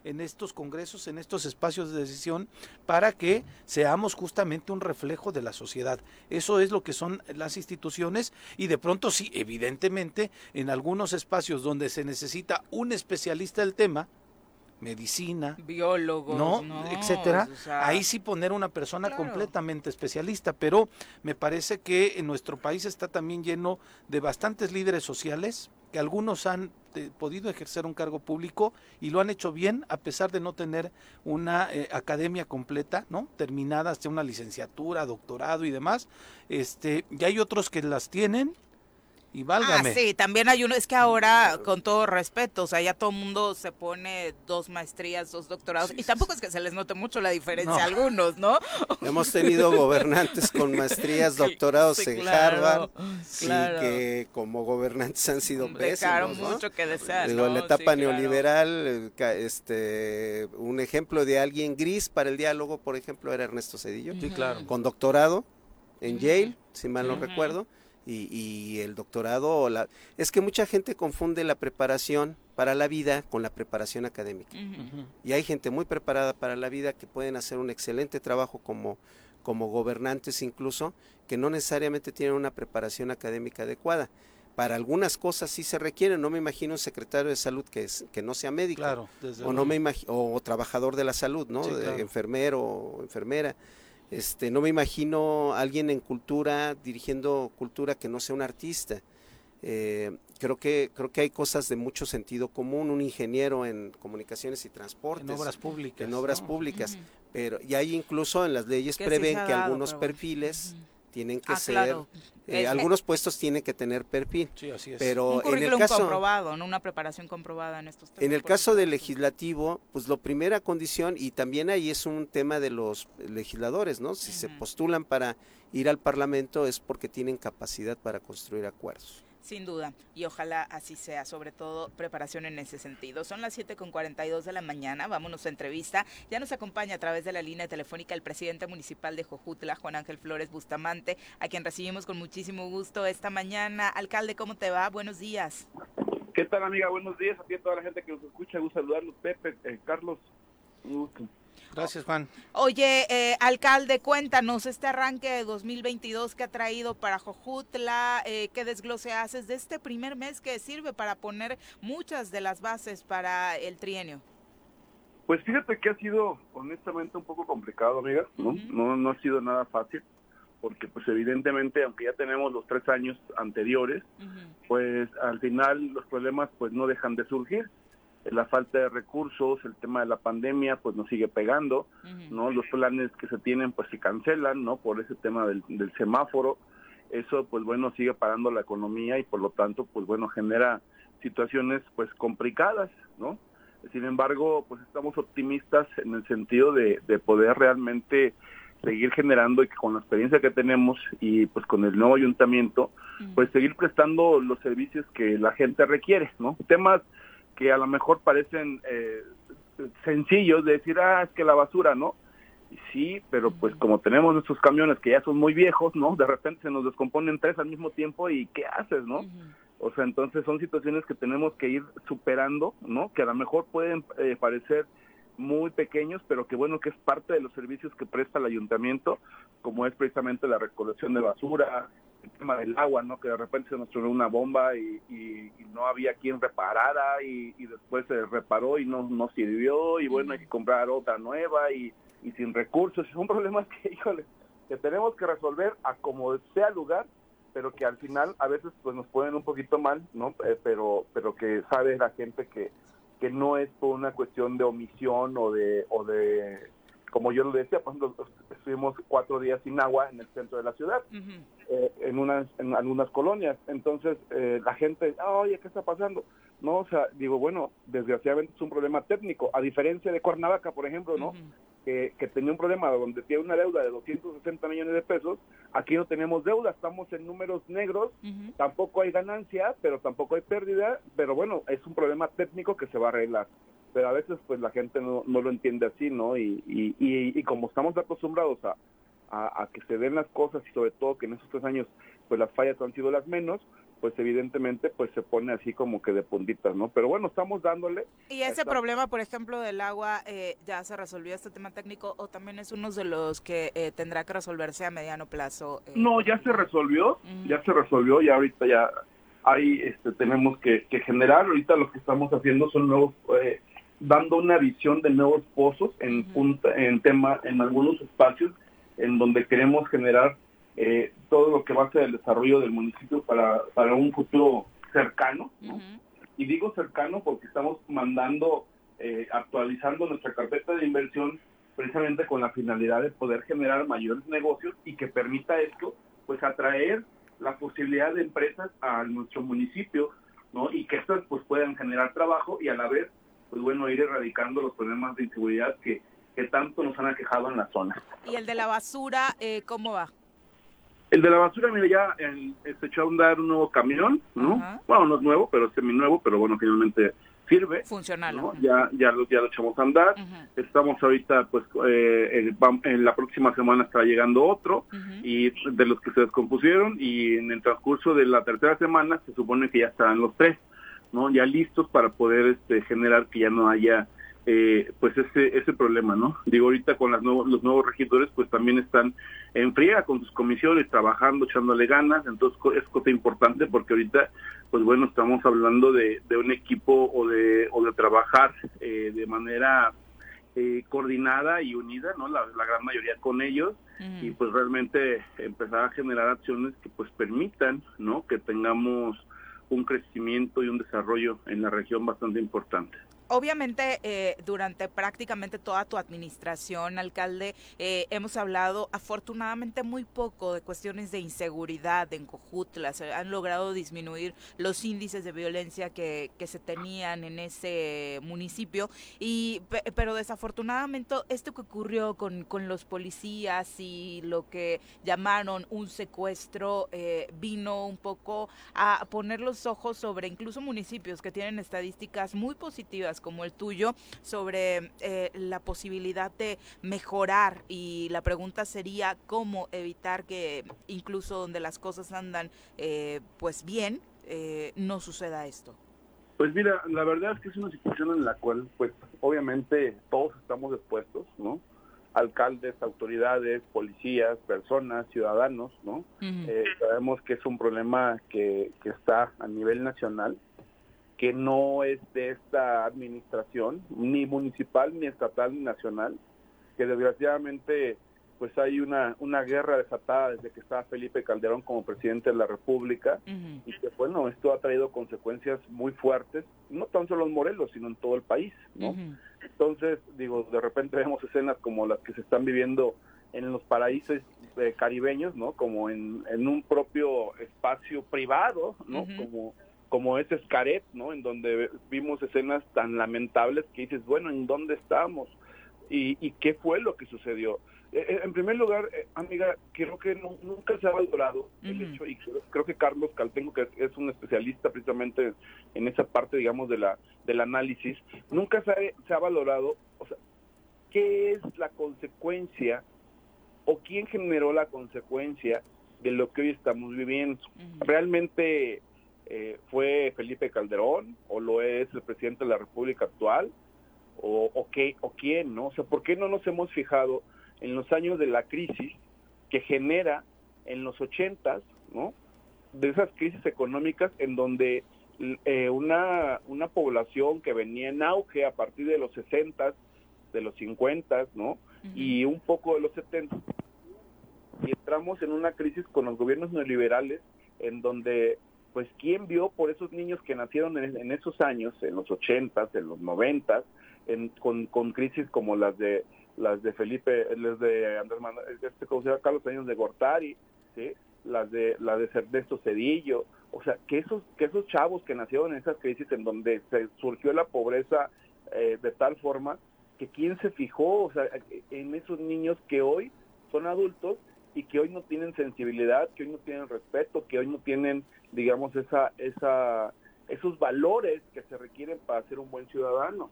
en, estos congresos, en estos espacios de decisión, para que seamos justamente un reflejo de la sociedad. Eso es lo que son las instituciones y de pronto sí, evidentemente, en algunos espacios donde se necesita un especialista del tema, medicina, biólogos, ¿no? etcétera. Ahí sí poner una persona completamente especialista, pero me parece que en nuestro país está también lleno de bastantes líderes sociales que algunos han eh, podido ejercer un cargo público y lo han hecho bien a pesar de no tener una eh, academia completa, ¿no? Terminada hasta una licenciatura, doctorado y demás. Este, y hay otros que las tienen y ah, válgame. Ah, sí, también hay uno, es que ahora, con todo respeto, o sea, ya todo el mundo se pone dos maestrías, dos doctorados, y tampoco es que se les note mucho la diferencia a algunos, ¿no? Hemos tenido gobernantes con maestrías, doctorados en Harvard, sí, que como gobernantes han sido pésimos, ¿no? mucho que desear, Digo, en la etapa neoliberal, este, un ejemplo de alguien gris para el diálogo, por ejemplo, era Ernesto Cedillo, sí, claro. con doctorado en Yale, si mal no recuerdo, y, el doctorado. La, es que mucha gente confunde la preparación para la vida con la preparación académica. Y hay gente muy preparada para la vida que pueden hacer un excelente trabajo como, como gobernantes incluso, que no necesariamente tienen una preparación académica adecuada. Para algunas cosas sí se requiere, no me imagino un secretario de salud que, es, que no sea médico, o, no me o trabajador de la salud, ¿no? enfermero o enfermera este, no me imagino alguien en cultura dirigiendo cultura que no sea un artista. Eh, creo que creo que hay cosas de mucho sentido común. Un ingeniero en comunicaciones y transportes, en obras públicas, en obras públicas, pero y hay incluso en las leyes prevén que algunos perfiles tienen que ah, ser eh, algunos puestos tienen que tener perfil sí, así es. pero en el caso comprobado no una preparación comprobada en estos temas en el caso del legislativo pues la primera condición y también ahí es un tema de los legisladores no si se postulan para ir al parlamento es porque tienen capacidad para construir acuerdos sin duda, y ojalá así sea, sobre todo preparación en ese sentido. Son las 7 con 42 de la mañana, vámonos a entrevista. Ya nos acompaña a través de la línea telefónica el presidente municipal de Jojutla, Juan Ángel Flores Bustamante, a quien recibimos con muchísimo gusto esta mañana. Alcalde, ¿cómo te va? Buenos días. ¿Qué tal, amiga? Buenos días a ti a toda la gente que nos escucha. Gusto saludarlos, Pepe, eh, Carlos. Un. Gracias, Juan. Oye, eh, alcalde, cuéntanos este arranque de 2022 que ha traído para Jojutla, eh, qué desglose haces de este primer mes que sirve para poner muchas de las bases para el trienio. Pues fíjate que ha sido honestamente un poco complicado, amiga, ¿no? no, no ha sido nada fácil, porque pues evidentemente, aunque ya tenemos los tres años anteriores, pues al final los problemas pues no dejan de surgir la falta de recursos, el tema de la pandemia, pues nos sigue pegando, ¿no? Los planes que se tienen, pues se cancelan, ¿no? Por ese tema del, semáforo. Eso, pues bueno, sigue parando la economía y por lo tanto, pues bueno, genera situaciones, pues complicadas, ¿no? Sin embargo, pues estamos optimistas en el sentido de, de poder realmente seguir generando y que con la experiencia que tenemos y pues con el nuevo ayuntamiento, pues seguir prestando los servicios que la gente requiere, ¿no? Temas que a lo mejor parecen eh, sencillos de decir, ah, es que la basura, ¿no? Sí, pero pues como tenemos nuestros camiones que ya son muy viejos, ¿no? De repente se nos descomponen tres al mismo tiempo y ¿qué haces, no? O sea, entonces son situaciones que tenemos que ir superando, ¿no? Que a lo mejor pueden eh, parecer muy pequeños, pero que bueno que es parte de los servicios que presta el ayuntamiento, como es precisamente la recolección de basura, el tema del agua, ¿no? Que de repente se nos tronó una bomba y, no había quien reparara y, después se reparó y no, no sirvió y bueno, hay que comprar otra nueva y, sin recursos. Son problemas que, híjole, que tenemos que resolver a como sea lugar pero que al final a veces pues nos ponen un poquito mal, ¿no? Eh, pero pero que sabe la gente que que no es por una cuestión de omisión o de o de como yo lo decía, pues estuvimos cuatro días sin agua en el centro de la ciudad, eh, en unas en algunas colonias. Entonces eh, la gente, oye, ¿qué está pasando? No, o sea, digo, bueno, desgraciadamente es un problema técnico, a diferencia de Cuernavaca, por ejemplo, ¿no? que, tenía un problema donde tiene una deuda de 260 millones de pesos, aquí no tenemos deuda, estamos en números negros, tampoco hay ganancia, pero tampoco hay pérdida, pero bueno, es un problema técnico que se va a arreglar. Pero a veces pues la gente no, no lo entiende así, ¿no? Y, y, y, como estamos acostumbrados a, a, a, que se den las cosas y sobre todo que en esos tres años pues las fallas han sido las menos, pues evidentemente pues se pone así como que de puntitas, ¿no? Pero bueno, estamos dándole. ¿Y ese problema, por ejemplo, del agua, eh, ya se resolvió este tema técnico o también es uno de los que eh, tendrá que resolverse a mediano plazo? Eh? No, ya se resolvió, ya se resolvió, y ahorita ya ahí este, tenemos que, generar, ahorita lo que estamos haciendo son nuevos, dando una visión de nuevos pozos en, punta, en tema, en algunos espacios en donde queremos generar eh, todo lo que va a ser el desarrollo del municipio para, para un futuro cercano. Y digo cercano porque estamos mandando, eh, actualizando nuestra carpeta de inversión precisamente con la finalidad de poder generar mayores negocios y que permita esto, pues atraer la posibilidad de empresas a nuestro municipio, ¿no? Y que estas pues puedan generar trabajo y a la vez, pues bueno, ir erradicando los problemas de inseguridad que, que tanto nos han aquejado en la zona. ¿Y el de la basura, eh, cómo va? El de la basura, mira, ya se echó a andar un nuevo camión, ¿no? Bueno, no es nuevo, pero es semi-nuevo, pero bueno, finalmente sirve. Funcional. Ya, ya, lo, ya lo echamos a andar. Estamos ahorita, pues, eh, en la próxima semana estará llegando otro, y de los que se descompusieron, y en el transcurso de la tercera semana se supone que ya estarán los tres, ¿no? Ya listos para poder este, generar que ya no haya eh, pues ese ese problema, ¿no? Digo, ahorita con las los nuevos regidores, pues también están en fría con sus comisiones, trabajando, echándole ganas, entonces es cosa importante porque ahorita, pues bueno, estamos hablando de, de un equipo o de, o de trabajar eh, de manera eh, coordinada y unida, ¿no? La, gran mayoría con ellos y pues realmente empezar a generar acciones que pues permitan, ¿no? Que tengamos un crecimiento y un desarrollo en la región bastante importante obviamente eh, durante prácticamente toda tu administración, alcalde, eh, hemos hablado afortunadamente muy poco de cuestiones de inseguridad en Cojutla. Se han logrado disminuir los índices de violencia que, que se tenían en ese municipio. Y, pero desafortunadamente esto que ocurrió con, con los policías y lo que llamaron un secuestro eh, vino un poco a poner los ojos sobre incluso municipios que tienen estadísticas muy positivas como el tuyo sobre eh, la posibilidad de mejorar y la pregunta sería cómo evitar que incluso donde las cosas andan eh, pues bien eh, no suceda esto. Pues mira, la verdad es que es una situación en la cual pues obviamente todos estamos expuestos, ¿no? alcaldes, autoridades, policías, personas, ciudadanos, ¿no? sabemos que es un problema que, que está a nivel nacional que no es de esta administración, ni municipal, ni estatal, ni nacional, que desgraciadamente pues hay una, una guerra desatada desde que estaba Felipe Calderón como presidente de la República y que bueno, esto ha traído consecuencias muy fuertes, no tan solo en Morelos, sino en todo el país, ¿no? Entonces, digo, de repente vemos escenas como las que se están viviendo en los paraísos eh, caribeños, ¿no? Como en, en un propio espacio privado, ¿no? Como como ese Escaret, ¿no? En donde vimos escenas tan lamentables que dices, bueno, ¿en dónde estamos? ¿Y, qué fue lo que sucedió? Eh, eh, en primer lugar, eh, amiga, creo que nunca se ha valorado el hecho, y creo, que Carlos Caltengo, que es, un especialista precisamente en esa parte, digamos, de la del análisis, nunca se ha, valorado, o sea, qué es la consecuencia o quién generó la consecuencia de lo que hoy estamos viviendo. Realmente eh, fue Felipe Calderón o lo es el presidente de la República actual o, o, qué, o quién, ¿no? O sea, ¿por qué no nos hemos fijado en los años de la crisis que genera en los ochentas, ¿no? De esas crisis económicas en donde eh, una, una población que venía en auge a partir de los sesentas, de los cincuentas, ¿no? Y un poco de los setentas. Y entramos en una crisis con los gobiernos neoliberales en donde pues quién vio por esos niños que nacieron en, esos años, en los ochentas, en los noventas, con, con crisis como las de las de Felipe, las de Andrés Manuel, este, ¿cómo se llama? Carlos Años de Gortari, ¿sí? las de las de Ernesto Cedillo, o sea, que esos que esos chavos que nacieron en esas crisis en donde se surgió la pobreza eh, de tal forma que quién se fijó, o sea, en esos niños que hoy son adultos y que hoy no tienen sensibilidad, que hoy no tienen respeto, que hoy no tienen, digamos, esa esa esos valores que se requieren para ser un buen ciudadano.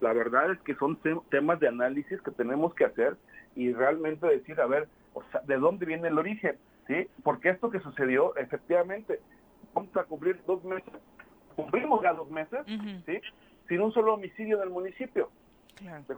La verdad es que son temas de análisis que tenemos que hacer y realmente decir, a ver, o sea, ¿de dónde viene el origen? ¿Sí? Porque esto que sucedió, efectivamente, vamos a cumplir dos meses, cumplimos ya dos meses, ¿sí? Sin un solo homicidio en el municipio claro. de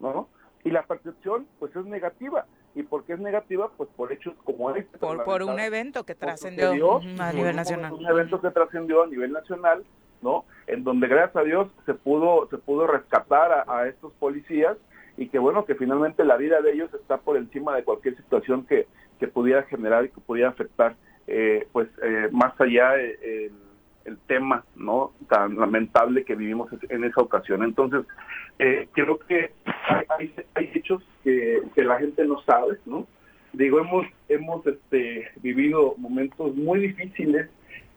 ¿no? Y la percepción, pues, es negativa. ¿Y por qué es negativa? Pues por hechos como este. Por, por un evento que trascendió a nivel nacional. Un evento que trascendió a nivel nacional ¿no? En donde gracias a Dios se pudo se pudo rescatar a, estos policías y que bueno que finalmente la vida de ellos está por encima de cualquier situación que, que pudiera generar y que pudiera afectar eh, pues eh, más allá el, tema no tan lamentable que vivimos en esa ocasión. Entonces eh, creo que hay, hay, hechos que, la gente no sabe no digo hemos hemos este vivido momentos muy difíciles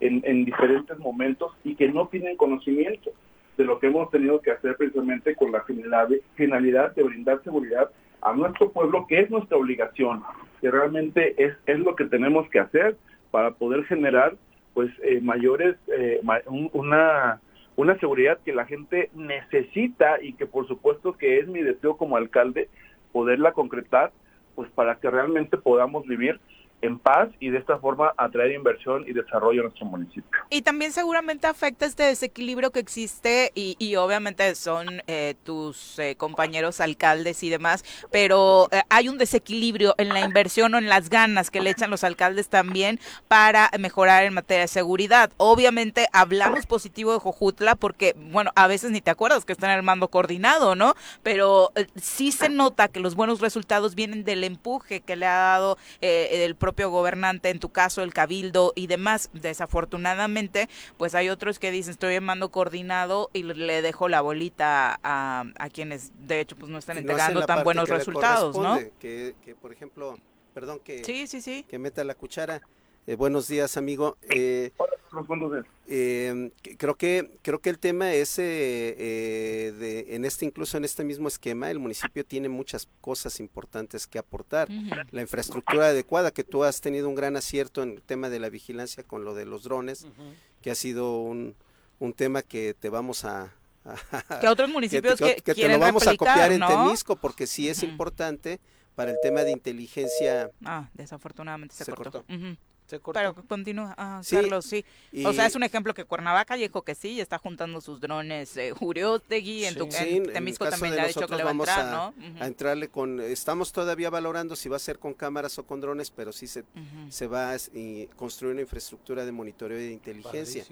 en, diferentes momentos y que no tienen conocimiento de lo que hemos tenido que hacer precisamente con la finalidad de brindar seguridad a nuestro pueblo, que es nuestra obligación, que realmente es, es lo que tenemos que hacer para poder generar pues eh, mayores, eh, una, una seguridad que la gente necesita y que por supuesto que es mi deseo como alcalde poderla concretar, pues para que realmente podamos vivir en paz y de esta forma atraer inversión y desarrollo a nuestro municipio. Y también seguramente afecta este desequilibrio que existe y, obviamente son eh, tus eh, compañeros alcaldes y demás, pero eh, hay un desequilibrio en la inversión o en las ganas que le echan los alcaldes también para mejorar en materia de seguridad. Obviamente hablamos positivo de Jojutla porque, bueno, a veces ni te acuerdas que está en el mando coordinado, ¿no? Pero sí se nota que los buenos resultados vienen del empuje que le ha dado el propio gobernante, en tu caso el cabildo y demás. Desafortunadamente, pues hay otros que dicen estoy en mando coordinado y le dejo la bolita a, a quienes de hecho pues no están entregando tan buenos resultados, ¿no? Que, que, por ejemplo, perdón que, sí, sí, sí. que meta la cuchara. Eh, buenos días, amigo. Eh, eh, creo que creo que el tema es eh, de, en este incluso en este mismo esquema el municipio tiene muchas cosas importantes que aportar. La infraestructura adecuada que tú has tenido un gran acierto en el tema de la vigilancia con lo de los drones, que ha sido un, un tema que te vamos a, que otros municipios que, que, te lo vamos a copiar en Temisco porque sí es importante para el tema de inteligencia. Ah, desafortunadamente se, cortó. Pero continúa, ah, Carlos, sí. o sea, es un ejemplo que Cuernavaca dijo que sí, está juntando sus drones eh, Uriostegui, en, tu, Temisco también le ha dicho que le va a entrar, ¿no? A entrarle con, estamos todavía valorando si va a ser con cámaras o con drones, pero sí se, se va a construir una infraestructura de monitoreo y de inteligencia.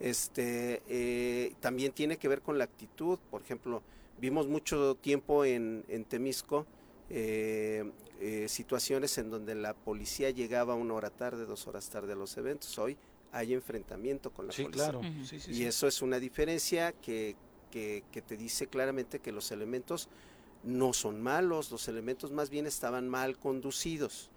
Este, eh, también tiene que ver con la actitud, por ejemplo, vimos mucho tiempo en, en Temisco, eh, eh, situaciones en donde la policía llegaba una hora tarde, dos horas tarde a los eventos. Hoy hay enfrentamiento con la sí, policía. Claro. y eso es una diferencia que, que, que te dice claramente que los elementos no son malos, los elementos más bien estaban mal conducidos.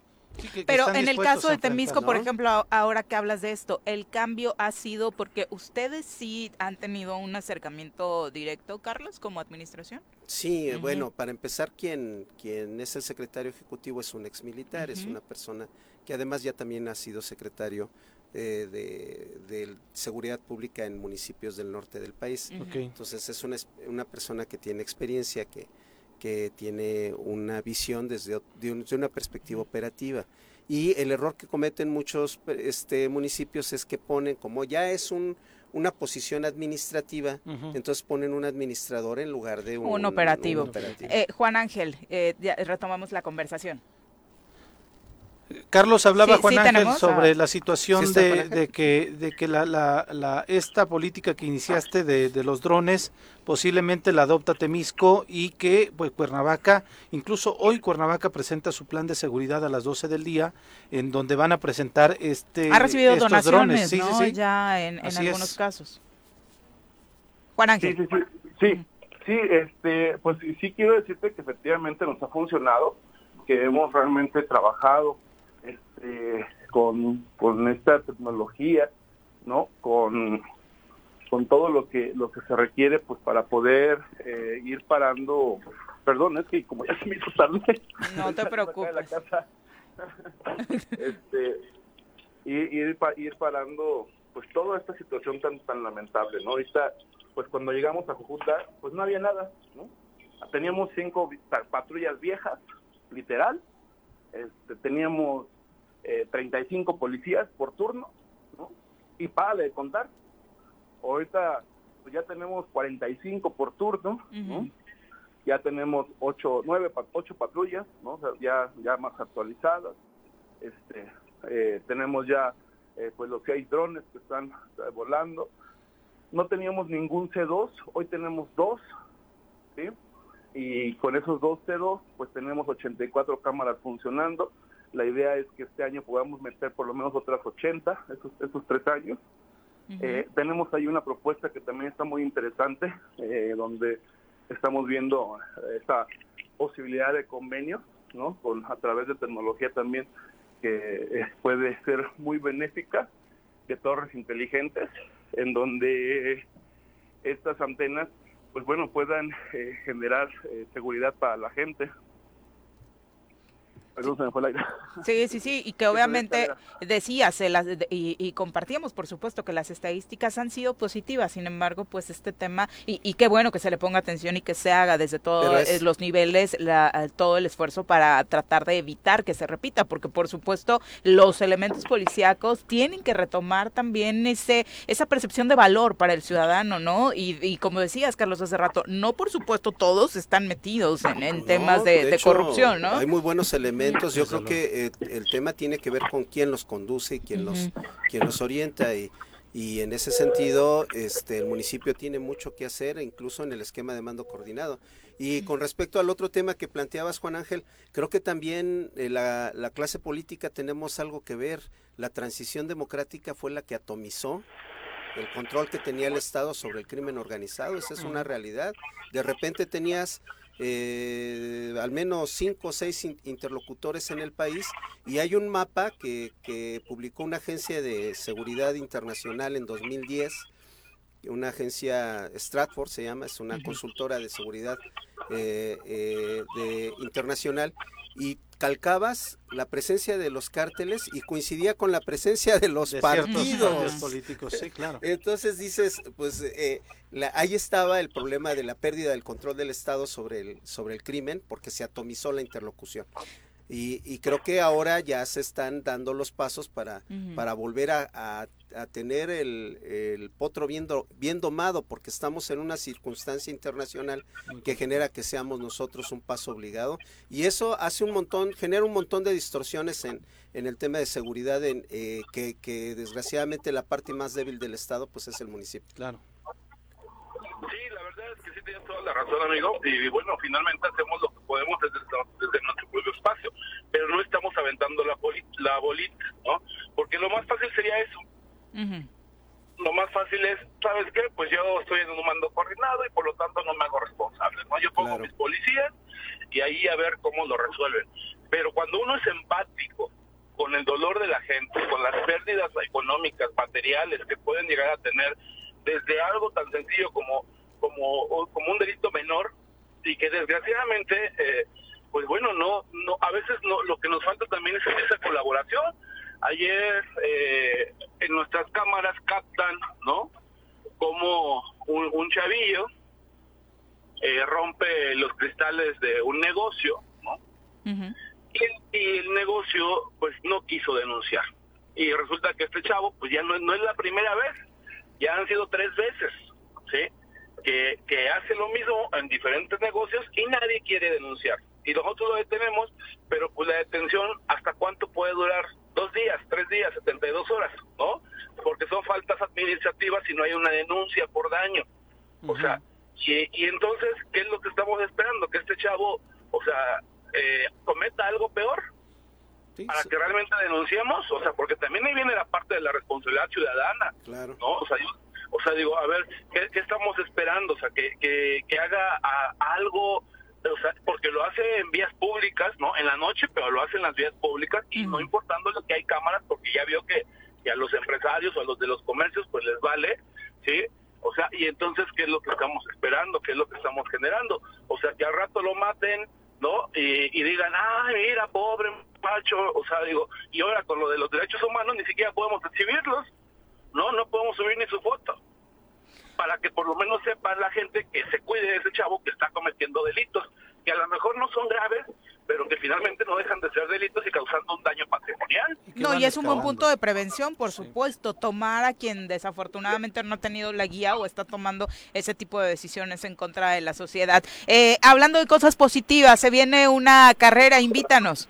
Pero en el caso de Temisco, por ejemplo, ahora que hablas de esto, el cambio ha sido porque ustedes sí han tenido un acercamiento directo, Carlos, como administración. Sí, bueno, para empezar, quien, quien es el secretario ejecutivo es un ex militar, es una persona que además ya también ha sido secretario eh, de, seguridad pública en municipios del norte del país. Entonces es una, una persona que tiene experiencia, que, que tiene una visión desde, una perspectiva operativa. Y el error que cometen muchos este, municipios es que ponen, como ya es un, una posición administrativa, entonces ponen un administrador en lugar de un, operativo. Eh, Juan Ángel, eh, retomamos la conversación. Carlos hablaba Juan Ángel sobre la situación de, que de que la, la, esta política que iniciaste de, de, los drones posiblemente la adopta Temisco y que pues Cuernavaca incluso hoy Cuernavaca presenta su plan de seguridad a las 12 del día en donde van a presentar este ha recibido donaciones drones. ¿no? ya en, en algunos casos. Juan Ángel. sí sí. Sí, sí este pues sí quiero decirte que efectivamente nos ha funcionado que hemos realmente trabajado este, con, con esta tecnología, ¿no? Con, con todo lo que lo que se requiere pues para poder eh, ir parando perdón es que como ya se me hizo tarde. No te preocupes la casa, este, ir, ir, ir parando pues toda esta situación tan tan lamentable no ahorita pues cuando llegamos a Jujuta pues no había nada no teníamos cinco patrullas viejas literal. Este, teníamos eh, 35 policías por turno, ¿no? Y para de contar. Ahorita pues ya tenemos 45 por turno, ¿no? Ya tenemos 8, 9, 8 patrullas, ¿no? ya, ya más actualizadas. Este, eh, tenemos ya eh, pues los 6 drones que están eh, volando. No teníamos ningún C2, hoy tenemos dos, ¿sí? Y con esos dos C2, pues tenemos 84 cámaras funcionando la idea es que este año podamos meter por lo menos otras 80, esos, esos tres años. Eh, tenemos ahí una propuesta que también está muy interesante, eh, donde estamos viendo esa posibilidad de convenio, ¿no? Con, a través de tecnología también que eh, puede ser muy benéfica, de torres inteligentes, en donde estas antenas, pues bueno, puedan generar seguridad para la gente, Sí, sí, sí, y que obviamente decías y, compartíamos, por supuesto, que las estadísticas han sido positivas, sin embargo, pues este tema, y, qué bueno que se le ponga atención y que se haga desde todos los niveles todo el esfuerzo para tratar de evitar que se repita, porque por supuesto los elementos policíacos tienen que retomar también ese esa percepción de valor para el ciudadano, ¿no? Y, como decías, Carlos, hace rato, no por supuesto todos están metidos en, temas de, corrupción, ¿no? Hay muy buenos elementos yo creo que eh, el tema tiene que ver con quién los conduce y quién los, quién los orienta y, y en ese sentido este, el municipio tiene mucho que hacer, incluso en el esquema de mando coordinado. Y con respecto al otro tema que planteabas, Juan Ángel, creo que también eh, la, la, clase política tenemos algo que ver. La transición democrática fue la que atomizó el control que tenía el Estado sobre el crimen organizado, esa es una realidad. De repente tenías eh, al menos cinco o seis interlocutores en el país y hay un mapa que, que, publicó una agencia de seguridad internacional en 2010, una agencia Stratford se llama, es una consultora de seguridad eh, eh, de, internacional y calcabas la presencia de los cárteles y coincidía con la presencia de los partidos políticos, sí, claro. Entonces dices, pues eh, ahí estaba el problema de la pérdida del control del Estado sobre el, sobre el crimen porque se atomizó la interlocución. Y, creo que ahora ya se están dando los pasos para, para volver a, tener el, potro bien, bien domado, porque estamos en una circunstancia internacional que genera que seamos nosotros un paso obligado. Y eso hace un montón, genera un montón de distorsiones en, en el tema de seguridad, en, eh, que, que desgraciadamente la parte más débil del Estado pues es el municipio. Claro. Sí, la verdad es que sí tienes toda la razón, amigo. Y bueno, finalmente hacemos lo que podemos desde, desde nuestro propio espacio, pero no estamos aventando la, la bolita, ¿no? Porque lo más fácil sería eso. Lo más fácil es, ¿sabes qué? Pues yo estoy en un mando coordinado y por lo tanto no me hago responsable, ¿no? Yo pongo mis policías y ahí a ver cómo lo resuelven. Pero cuando uno es empático con el dolor de la gente, con las pérdidas económicas, materiales que pueden llegar a tener desde algo tan sencillo como, como, como un delito menor y que desgraciadamente, eh, pues bueno, no, no, a veces no, lo que nos falta también es esa colaboración. Ayer eh, en nuestras cámaras captan, ¿no? Como un, chavillo eh, rompe los cristales de un negocio, ¿no? y, y, el negocio, pues no quiso denunciar. Y resulta que este chavo, pues ya no, no es la primera vez ya han sido tres veces, ¿sí? Que, que hace lo mismo en diferentes negocios y nadie quiere denunciar, y nosotros lo detenemos, pero pues la detención, ¿hasta cuánto puede durar? Dos días, tres días, 72 horas, ¿no? Porque son faltas administrativas y no hay una denuncia por daño. O sea, y, y, entonces, ¿qué es lo que estamos esperando? Que este chavo, o sea, eh, cometa algo peor para que realmente denunciemos, o sea, porque también ahí viene la parte de la responsabilidad ciudadana, claro. ¿no? O sea, o sea, digo, a ver, ¿qué, estamos esperando? O sea, que, que, que haga algo, o sea, porque lo hace en vías públicas, ¿no? En la noche, pero lo hace en las vías públicas y no importando lo que hay cámaras, porque ya vio que, que a los empresarios o a los de los comercios, pues les vale, ¿sí? O sea, y entonces, ¿qué es lo que estamos esperando? ¿Qué es lo que estamos generando? O sea, que al rato lo maten, ¿no? Y, digan, ay, mira, pobre macho, o sea, digo, y ahora con lo de los derechos humanos ni siquiera podemos exhibirlos, ¿no? No podemos subir ni su foto. Para que por lo menos sepa la gente que se cuide de ese chavo que está cometiendo delitos, que a lo mejor no son graves, pero que finalmente no dejan de ser delitos y causando un daño patrimonial. No, y es un buen punto de prevención, por supuesto, tomar a quien desafortunadamente no ha tenido la guía o está tomando ese tipo de decisiones en contra de la sociedad. Eh, hablando de cosas positivas, se viene una carrera, invítanos.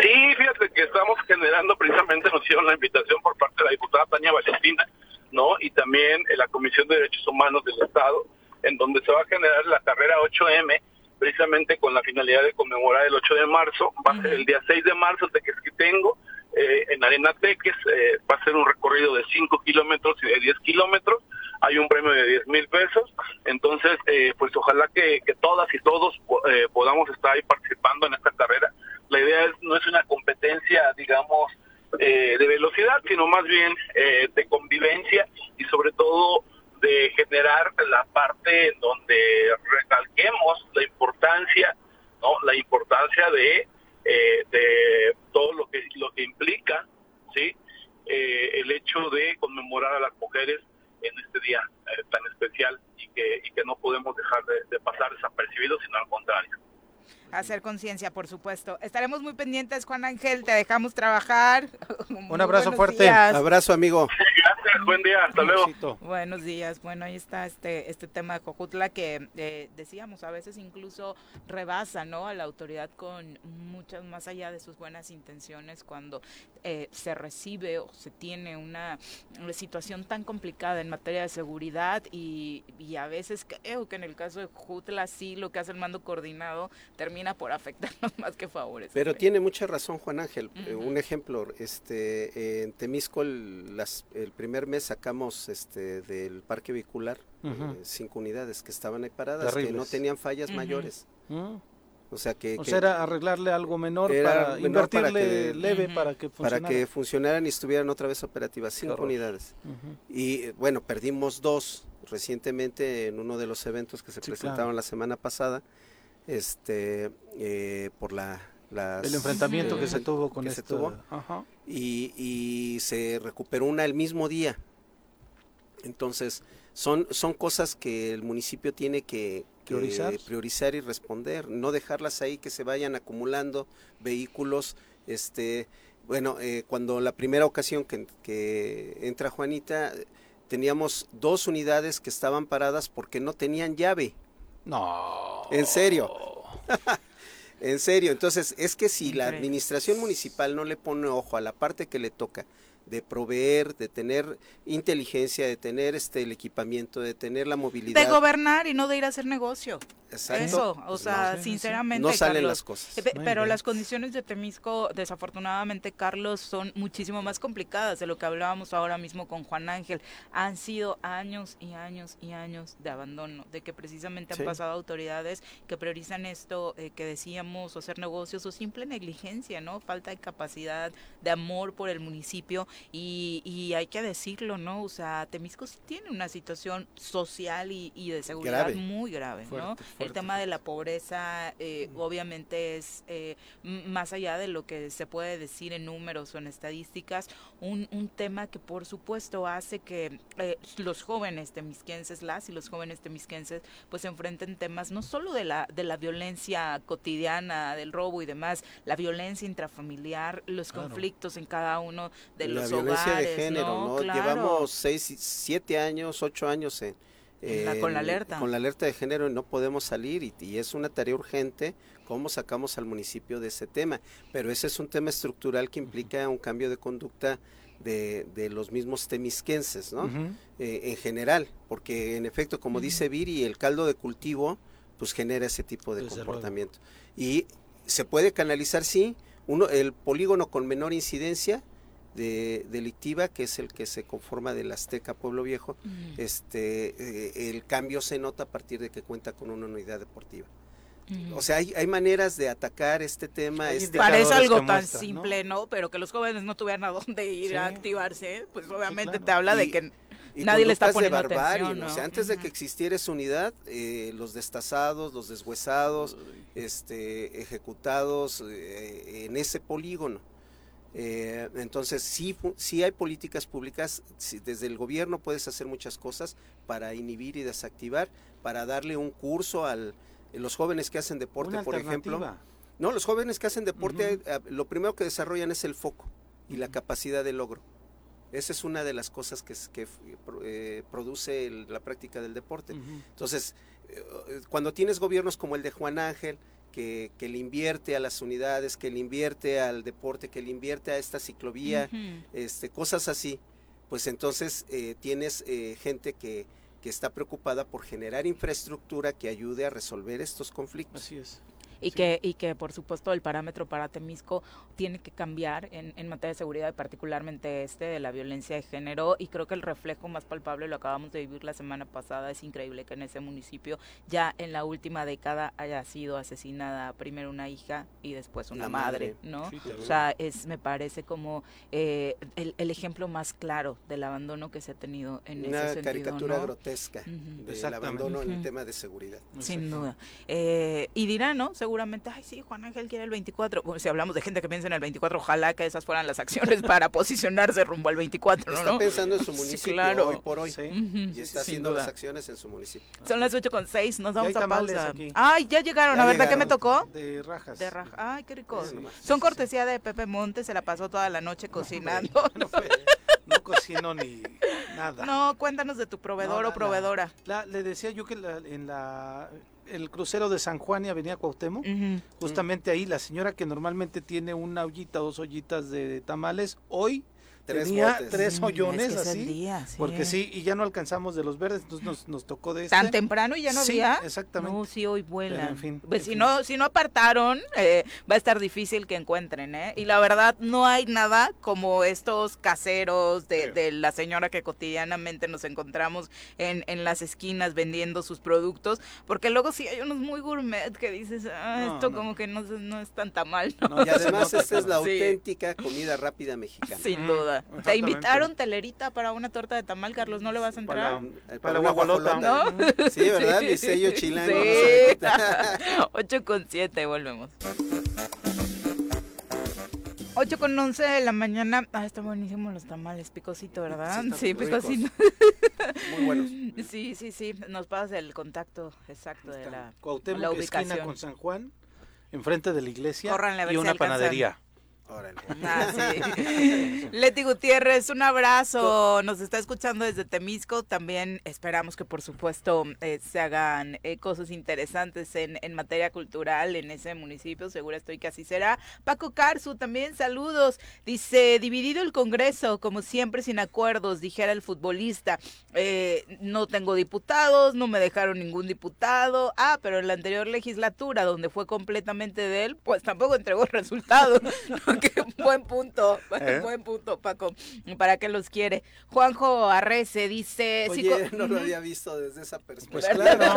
Sí, fíjate que estamos generando, precisamente nos hicieron la invitación por parte de la diputada Tania Valentina, ¿no? Y también en la Comisión de Derechos Humanos del Estado, en donde se va a generar la carrera 8M, precisamente con la finalidad de conmemorar el 8 de marzo. Va a ser el día 6 de marzo, de que tengo, eh, en Arena Teques, eh, va a ser un recorrido de 5 kilómetros y de 10 kilómetros. Hay un premio de 10 mil pesos. Entonces, eh, pues ojalá que, que, todas y todos podamos estar ahí participando en esta carrera. La idea es, no es una competencia, digamos, de velocidad, sino más bien de convivencia y sobre todo de generar la parte en donde recalquemos la importancia, ¿no? La importancia de, eh, de todo lo que lo que implica, ¿sí? Eh, el hecho de conmemorar a las mujeres en este día eh, tan especial y que, y que no podemos dejar de, de pasar desapercibidos, sino al contrario hacer conciencia, por supuesto. Estaremos muy pendientes, Juan Ángel, te dejamos trabajar. Un abrazo fuerte. Abrazo, amigo. Gracias, buen día, hasta luego. Buenos días. Bueno, ahí está este este tema de Cojutla que eh, decíamos, a veces incluso rebasa, ¿no? A la autoridad con muchas más allá de sus buenas intenciones cuando eh, se recibe o se tiene una, situación tan complicada en materia de seguridad y, y a veces creo que en el caso de Cojutla sí lo que hace el mando coordinado termina por afectarnos más que favorecer. Pero tiene mucha razón Juan Ángel. Eh, un ejemplo, este, en Temisco el, las, el primer mes sacamos este, del parque vehicular eh, cinco unidades que estaban ahí paradas, que no tenían fallas mayores. Mm. O sea que, o sea, era arreglarle algo menor para invertirle leve para que funcionaran. Para que funcionaran y estuvieran otra vez operativas, cinco unidades. Y bueno, perdimos dos recientemente en uno de los eventos que se presentaron la semana pasada este eh, por la el enfrentamiento que se tuvo con esto Y, y, se recuperó una el mismo día entonces son son cosas que el municipio tiene que, priorizar. y responder no dejarlas ahí que se vayan acumulando vehículos este bueno eh, cuando la primera ocasión que, que entra Juanita teníamos dos unidades que estaban paradas porque no tenían llave no. En serio. en serio. Entonces, es que si la administración municipal no le pone ojo a la parte que le toca de proveer, de tener inteligencia, de tener este el equipamiento, de tener la movilidad. De gobernar y no de ir a hacer negocio. Exacto. Eso, o pues sea, sinceramente. No salen las cosas. Eh, pero las condiciones de Temisco, desafortunadamente, Carlos, son muchísimo más complicadas de lo que hablábamos ahora mismo con Juan Ángel. Han sido años y años y años de abandono, de que precisamente han pasado autoridades que priorizan esto eh, que decíamos, o hacer negocios, o simple negligencia, ¿no? Falta de capacidad, de amor por el municipio y, hay que decirlo, ¿no? O sea, Temisco sí tiene una situación social y, de seguridad muy grave, ¿no? El tema de la pobreza eh, obviamente es eh, más allá de lo que se puede decir en números o en estadísticas, un, un tema que por supuesto hace que eh, los jóvenes temisquenses, las y los jóvenes temisquenses, pues enfrenten temas no solo de la, de la violencia cotidiana, del robo y demás, la violencia intrafamiliar, los conflictos en cada uno de los la violencia de género, ¿no? Llevamos seis, siete años, ocho años en, con la alerta. Con la alerta de género no podemos salir y, y, es una tarea urgente cómo sacamos al municipio de ese tema. Pero ese es un tema estructural que implica un cambio de conducta de, de los mismos temisquenses, ¿no? eh, en general, porque en efecto, como dice Viri, el caldo de cultivo pues genera ese tipo de comportamiento. Y se puede canalizar, sí, uno, el polígono con menor incidencia de, delictiva, que es el que se conforma del Azteca Pueblo Viejo, este, eh, el cambio se nota a partir de que cuenta con una unidad deportiva. O sea, hay, hay, maneras de atacar este tema. Este Parece algo tan simple, ¿no? Pero que los jóvenes no tuvieran a dónde ir a activarse, pues obviamente te habla de que nadie le está poniendo de barbarie, atención, ¿no? O sea, antes de que existiera esa unidad, eh, los destazados, los deshuesados, este, ejecutados eh, en ese polígono. Eh, entonces, sí, sí hay políticas públicas, desde el gobierno puedes hacer muchas cosas para inhibir y desactivar, para darle un curso a los jóvenes que hacen deporte, por ejemplo. No, los jóvenes que hacen deporte, lo primero que desarrollan es el foco y la capacidad de logro. Esa es una de las cosas que, que eh, produce la práctica del deporte. Entonces, eh, cuando tienes gobiernos como el de Juan Ángel, que, le invierte a las unidades, que le invierte al deporte, que le invierte a esta ciclovía, este, cosas así, pues entonces eh, tienes eh, gente que, que está preocupada por generar infraestructura que ayude a resolver estos conflictos. Así es y, que, y que por supuesto el parámetro para Temisco tiene que cambiar en, en materia de seguridad, y particularmente este de la violencia de género y creo que el reflejo más palpable lo acabamos de vivir la semana pasada, es increíble que en ese municipio ya en la última década haya sido asesinada primero una hija y después una madre, ¿no? o sea, es me parece como eh, el, el, ejemplo más claro del abandono que se ha tenido en una ese sentido. Una caricatura grotesca del abandono en el tema de seguridad. Sin duda. Eh, y dirá, ¿no? Seguramente, ay, sí, Juan Ángel quiere el 24. si hablamos de gente que piensa en el 24, ojalá que esas fueran las acciones para posicionarse rumbo al 24, ¿no? Está pensando en su municipio claro. hoy por hoy. y está haciendo las acciones en su municipio. Son las 8 con 6, nos vamos a pausa. Ay, ya llegaron, a ver, ¿de qué me tocó? De rajas. De rajas. Ay, qué rico. Son cortesía de Pepe Montes, se la pasó toda la noche cocinando. No, no cocino ni nada. No, cuéntanos de tu proveedor o proveedora. La, le decía yo que la, en la el crucero de San Juan y Avenida Cuauhtémoc, justamente ahí la señora que normalmente tiene una ollita, dos ollitas de tamales, hoy tres tenía tres mm, hoyones así. Porque sí, y ya no alcanzamos de los verdes, entonces nos, nos tocó de este. ¿Tan temprano y ya no había? exactamente. No, sí, hoy vuelan. En fin, pues si, No, si no apartaron, eh, va a estar difícil que encuentren, ¿eh? Y la verdad, no hay nada como estos caseros de, de la señora que cotidianamente nos encontramos en, en las esquinas vendiendo sus productos, porque luego sí hay unos muy gourmet que dices, ah, esto como que no, no es tan mal. ¿no? y además esta es la auténtica comida rápida mexicana. Sin duda. Te invitaron telerita para una torta de tamal, Carlos, ¿no le vas a entrar? Para, para, una guajolota. ¿No? Sí, ¿verdad? Mi sello chilango. Sí. 8 con 7, volvemos. 8 con 11 de la mañana. Ah, están buenísimos los tamales, picosito, ¿verdad? Sí, picosito. Muy buenos. Sí, sí, sí. Nos pasas el contacto exacto de la, Cuauhtémoc, la ubicación. esquina con San Juan, enfrente de la iglesia y una panadería. Ah, Leti Gutiérrez, un abrazo. Nos está escuchando desde Temisco. También esperamos que, por supuesto, eh, se hagan eh, cosas interesantes en, en, materia cultural en ese municipio. Seguro estoy que así será. Paco Carzu, también saludos. Dice: dividido el Congreso, como siempre, sin acuerdos, dijera el futbolista. Eh, no tengo diputados, no me dejaron ningún diputado. Ah, pero en la anterior legislatura, donde fue completamente de él, pues tampoco entregó resultados. qué buen punto, ¿Eh? buen punto, Paco. ¿Para qué los quiere? Juanjo Arrece dice... Oye, no lo había visto desde esa perspectiva. Pues claro.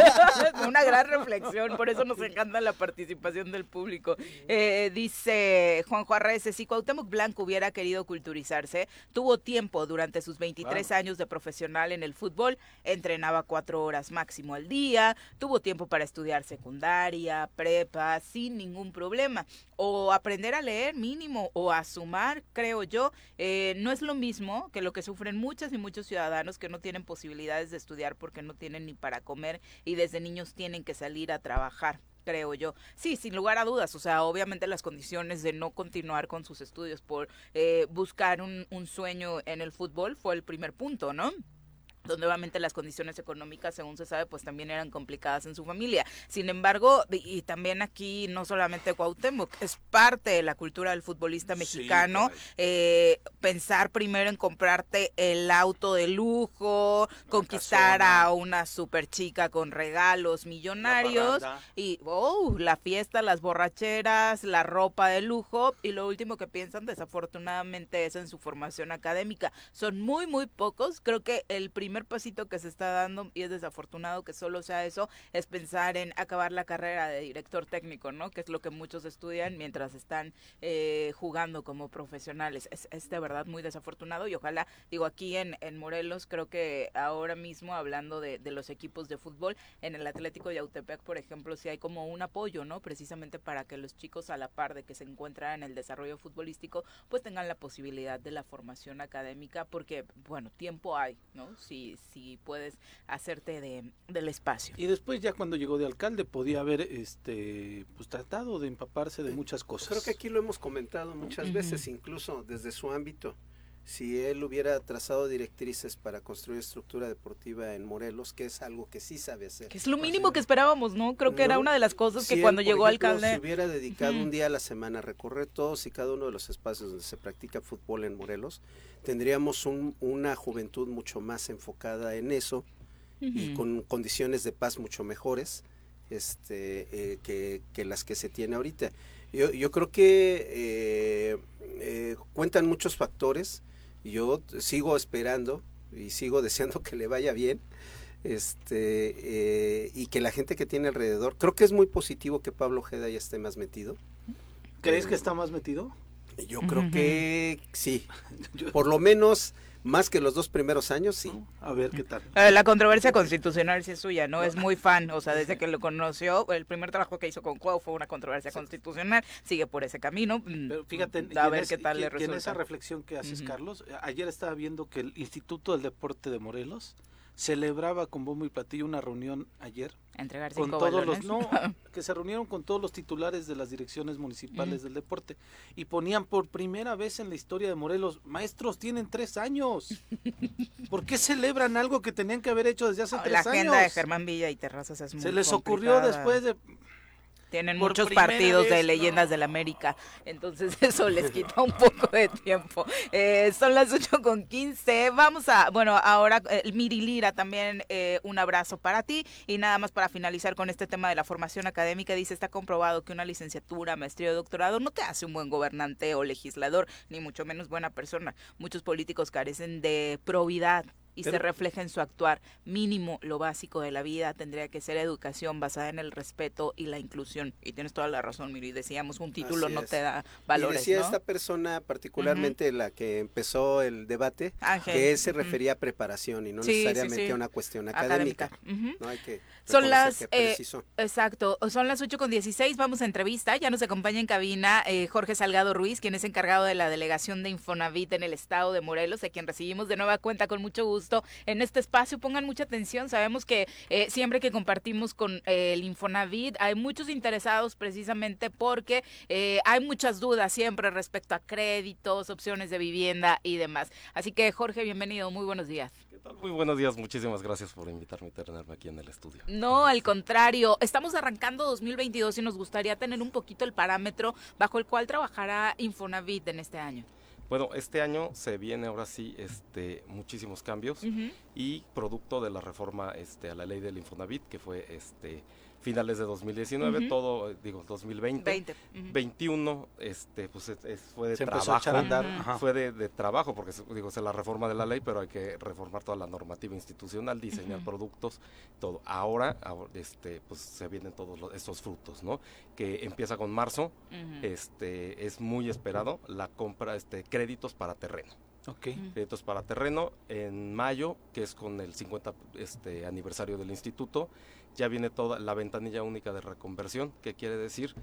Una gran reflexión, por eso nos encanta la participación del público. Eh, dice Juanjo Arrece, si Cuauhtémoc Blanco hubiera querido culturizarse, tuvo tiempo durante sus 23 años de profesional en el fútbol, entrenaba cuatro horas máximo al día, tuvo tiempo para estudiar secundaria, prepa, sin ningún problema, o aprender a leer mínimo o a sumar, creo yo, eh, no es lo mismo que lo que sufren muchas y muchos ciudadanos que no tienen posibilidades de estudiar porque no tienen ni para comer y desde niños tienen que salir a trabajar creo yo. Sí, sin lugar a dudas, o sea, obviamente las condiciones de no continuar con sus estudios por eh, buscar un, un sueño en el fútbol fue el primer punto, ¿no? Donde obviamente las condiciones económicas, según se sabe, pues también eran complicadas en su familia. Sin embargo, y, también aquí no solamente Cuauhtémoc, es parte de la cultura del futbolista mexicano eh, pensar primero en comprarte el auto de lujo, conquistar a una super chica con regalos millonarios y oh, la fiesta, las borracheras, la ropa de lujo y lo último que piensan desafortunadamente es en su formación académica. Son muy muy pocos, creo que el primer primer pasito que se está dando, y es desafortunado que solo sea eso, es pensar en acabar la carrera de director técnico, ¿no? Que es lo que muchos estudian mientras están eh, jugando como profesionales. Es, es, de verdad muy desafortunado y ojalá, digo, aquí en, en Morelos, creo que ahora mismo, hablando de, de los equipos de fútbol, en el Atlético de Autepec, por ejemplo, si hay como un apoyo, ¿no? Precisamente para que los chicos a la par de que se encuentran en el desarrollo futbolístico, pues tengan la posibilidad de la formación académica, porque, bueno, tiempo hay, ¿no? Si si, puedes hacerte de, del espacio. Y después ya cuando llegó de alcalde podía haber este pues tratado de empaparse de muchas cosas. Creo que aquí lo hemos comentado muchas veces, incluso desde su ámbito si él hubiera trazado directrices para construir estructura deportiva en Morelos, que es algo que sí sabe hacer. Que es lo mínimo que esperábamos, ¿no? Creo que era una de las cosas que cuando llegó ejemplo, alcalde... Si hubiera dedicado un día a la semana a recorrer todos y cada uno de los espacios donde se practica fútbol en Morelos, tendríamos un, una juventud mucho más enfocada en eso y con condiciones de paz mucho mejores este, eh, que, que, las que se tiene ahorita. Yo, yo creo que eh, eh, cuentan muchos factores yo sigo esperando y sigo deseando que le vaya bien este eh, y que la gente que tiene alrededor creo que es muy positivo que Pablo Ojeda ya esté más metido. Crees que está más metido yo creo que sí. Por lo menos más que los dos primeros años, sí. A ver qué tal. Eh, la controversia constitucional sí es suya, ¿no? Es muy fan, o sea, desde que lo conoció, el primer trabajo que hizo con Cuau fue una controversia constitucional, sigue por ese camino. Mm, Pero fíjate, a ver qué tal le resulta. en esa reflexión que haces, Carlos, ayer estaba viendo que el Instituto del Deporte de Morelos celebraba con bombo y platillo una reunión ayer Entregar con todos los no que se reunieron con todos los titulares de las direcciones municipales del deporte y ponían por primera vez en la historia de Morelos maestros tienen tres años ¿por qué celebran algo que tenían que haber hecho desde hace tres años? la agenda de Germán Villa y Terrazas es muy se les ocurrió después de tienen muchos partidos de leyendas del América, entonces eso les quita un poco de tiempo. Eh, son las 8 con 15. Vamos a, bueno, ahora eh, Miri Lira también eh, un abrazo para ti y nada más para finalizar con este tema de la formación académica. Dice, está comprobado que una licenciatura, maestría o doctorado no te hace un buen gobernante o legislador, ni mucho menos buena persona. Muchos políticos carecen de probidad y se refleja en su actuar. Mínimo, lo básico de la vida tendría que ser educación basada en el respeto y la inclusión. Y tienes toda la razón, Miri. Decíamos, un título no te da valores. Y decía esta persona, particularmente la que empezó el debate, que se refería a preparación y no necesariamente a una cuestión académica. No hay que son las eh, exacto, son las 8 con 16, vamos a entrevista, ya nos acompaña en cabina eh, Jorge Salgado Ruiz, quien es encargado de la delegación de Infonavit en el estado de Morelos, a quien recibimos de nueva cuenta con mucho gusto en este espacio. Pongan mucha atención. Sabemos que eh, siempre que compartimos con eh, el Infonavit hay muchos interesados precisamente porque eh, hay muchas dudas siempre respecto a créditos, opciones de vivienda y demás. Así que Jorge, bienvenido. Muy buenos días. Muy buenos días, muchísimas gracias por invitarme y tenerme aquí en el estudio. No, al contrario, estamos arrancando 2022 y nos gustaría tener un poquito el parámetro bajo el cual trabajará Infonavit en este año. Bueno, este año se viene ahora sí este, muchísimos cambios y producto de la reforma este, a la ley del Infonavit, que fue este, finales de 2019, todo, digo, 2020. 21, este, pues fue de trabajo. Fue de, trabajo, porque digo, es la reforma de la ley, pero hay que reformar toda la normativa institucional, diseñar productos, todo. Ahora, este, pues se vienen todos estos frutos, ¿no? Que empieza con marzo, este, es muy esperado la compra, este, créditos para terreno. Okay. Créditos para terreno en mayo, que es con el 50 este, aniversario del instituto, ya viene toda la ventanilla única de reconversión, que quiere decir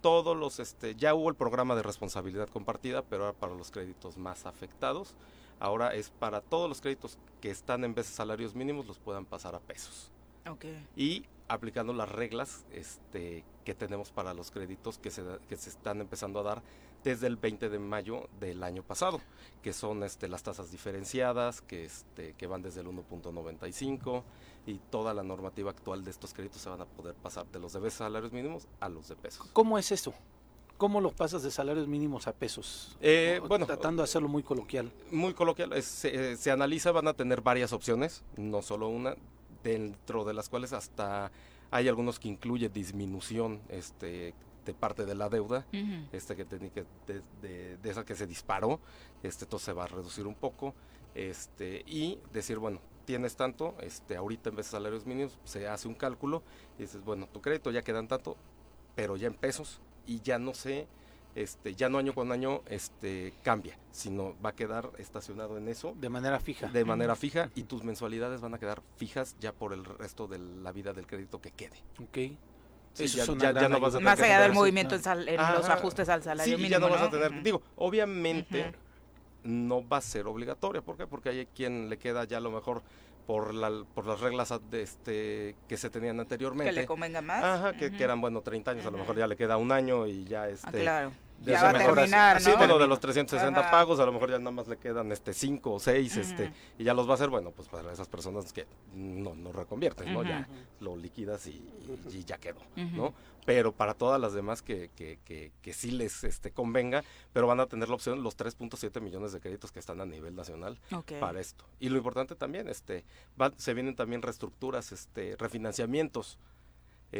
todos los, este, ya hubo el programa de responsabilidad compartida, pero ahora para los créditos más afectados, ahora es para todos los créditos que están en de salarios mínimos, los puedan pasar a pesos. Okay. Y aplicando las reglas este, que tenemos para los créditos que se, que se están empezando a dar desde el 20 de mayo del año pasado, que son este, las tasas diferenciadas, que, este, que van desde el 1.95 y toda la normativa actual de estos créditos se van a poder pasar de los de salarios mínimos a los de pesos. ¿Cómo es eso? ¿Cómo los pasas de salarios mínimos a pesos? Eh, bueno, tratando de hacerlo muy coloquial. Muy coloquial. se, se, analiza, van a tener varias opciones, no solo una, dentro de las cuales hasta hay algunos que incluye disminución este, de parte de la deuda, este que, que de, de, esa que se disparó, este, entonces se va a reducir un poco, este, y decir, bueno, tienes tanto, este, ahorita en vez de salarios mínimos, se hace un cálculo y dices, bueno, tu crédito ya quedan tanto, pero ya en pesos, y ya no sé, este, ya no año con año este, cambia, sino va a quedar estacionado en eso. De manera fija. De manera fija y tus mensualidades van a quedar fijas ya por el resto de la vida del crédito que quede. Ok. ya, no vas a Más allá del movimiento en, los ajustes al salario mínimo. ya no, vas a tener. Digo, obviamente no va a ser obligatoria. ¿Por qué? Porque hay quien le queda ya a lo mejor por, la, por las reglas de este, que se tenían anteriormente. Que le convenga más. Ajá, que, eran, bueno, 30 años, a lo mejor ya le queda un año y ya este... Ah, claro. Ya va a terminar, así, bueno, de los 360 pagos, a lo mejor ya nada más le quedan este 5 o 6, este, y ya los va a hacer, bueno, pues para esas personas que no, no reconvierten, ¿no? Ya lo liquidas y, ya quedó, ¿no? Pero para todas las demás que, que, que, que, sí les este, convenga, pero van a tener la opción los 3.7 millones de créditos que están a nivel nacional para esto. Y lo importante también, este, se vienen también reestructuras, este, refinanciamientos,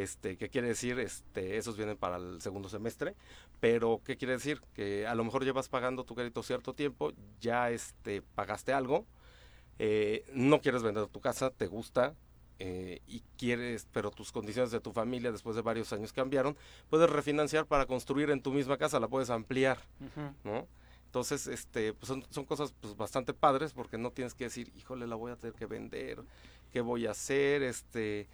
este, ¿qué quiere decir? Este, esos vienen para el segundo semestre, pero ¿qué quiere decir? Que a lo mejor llevas pagando tu crédito cierto tiempo, ya este, pagaste algo, eh, no quieres vender tu casa, te gusta, eh, y quieres, pero tus condiciones de tu familia después de varios años cambiaron, puedes refinanciar para construir en tu misma casa, la puedes ampliar, ¿no? Entonces, este, pues son, son cosas pues, bastante padres porque no tienes que decir, híjole, la voy a tener que vender, ¿qué voy a hacer? Este,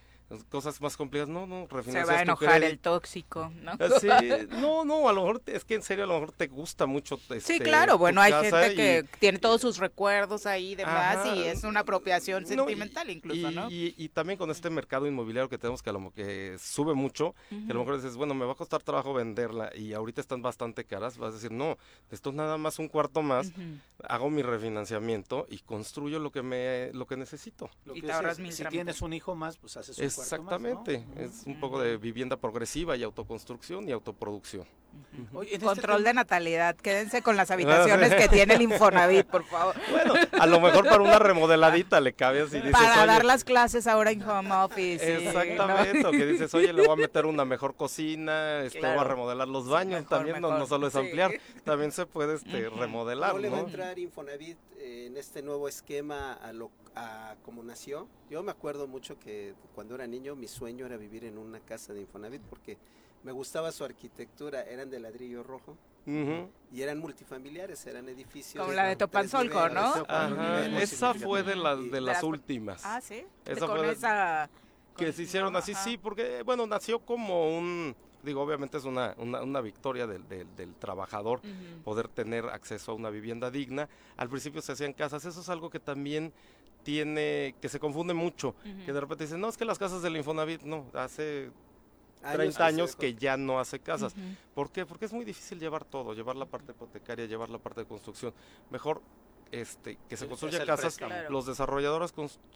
cosas más complejas, no, no, Se va a enojar el tóxico, ¿no? Ah, sí, no, no, a lo mejor es que en serio a lo mejor te gusta mucho. Este, sí, claro, bueno, hay gente que tiene todos sus recuerdos ahí demás y es una apropiación sentimental incluso, ¿no? Y, también con este mercado inmobiliario que tenemos que a lo que sube mucho, que a lo mejor dices, bueno, me va a costar trabajo venderla y ahorita están bastante caras, vas a decir, no, esto es nada más un cuarto más, hago mi refinanciamiento y construyo lo que me lo que necesito. y te ahorras mil Si tienes un hijo más, pues haces un Exactamente, es un poco de vivienda progresiva y autoconstrucción y autoproducción. Este Control de natalidad, quédense con las habitaciones que tiene el Infonavit, por favor. Bueno, a lo mejor para una remodeladita le cabe así. Dices, para dar las clases ahora en home office. Exactamente, o que dices, oye, le voy a meter una mejor cocina, este, voy a remodelar los baños, también No, solo es ampliar, también se puede este, remodelar. ¿Cómo le va a entrar Infonavit eh, en este nuevo esquema a, lo, a como nació? Yo me acuerdo mucho que cuando era niño mi sueño era vivir en una casa de Infonavit porque me gustaba su arquitectura, eran de ladrillo rojo. Y eran multifamiliares, eran edificios. Como la de Topanzolco, ¿no? Esa fue de, las de las últimas. Ah, sí. Esa con esa. Que se hicieron así, sí, porque, bueno, nació como un. Digo, obviamente es una, una, victoria del, del, trabajador poder tener acceso a una vivienda digna. Al principio se hacían casas, eso es algo que también tiene, que se confunde mucho, que de repente dicen, no, es que las casas del Infonavit, no, hace 30 años que ya no hace casas. ¿Por qué? Porque es muy difícil llevar todo, llevar la parte hipotecaria, llevar la parte de construcción. Mejor este, que se construyan casas, los desarrolladores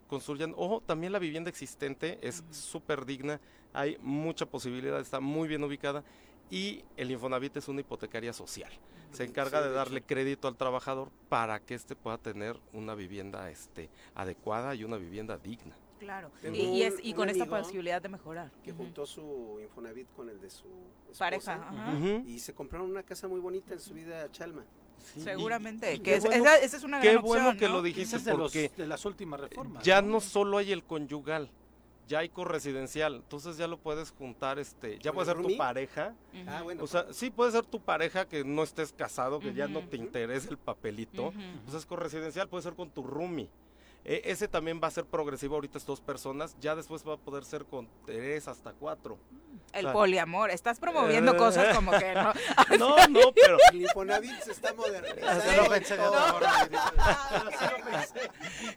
construyan, ojo, también la vivienda existente es súper digna, hay mucha posibilidad, está muy bien ubicada y el Infonavit es una hipotecaria social. Se encarga de darle crédito al trabajador para que éste pueda tener una vivienda este, adecuada y una vivienda digna. Claro, y, es, y con esta posibilidad de mejorar. Que juntó su Infonavit con el de su pareja. Y se compraron una casa muy bonita en su vida a Chalma. Seguramente, que esa, es una gran Qué bueno que lo dijiste porque de, las últimas reformas. Ya ¿no? solo hay el conyugal, ya hay corresidencial, entonces ya lo puedes juntar, este, ya puede ser tu pareja. Ah, bueno. O sea, sí puede ser tu pareja que no estés casado, que ya no te interese el papelito. Pues es corresidencial, puede ser con tu roomie. E, ese también va a ser progresivo ahorita es dos personas, ya después va a poder ser con tres hasta cuatro. El poliamor, estás promoviendo eh. cosas como que no. no, no, pero. El Infonavit se está modernizando.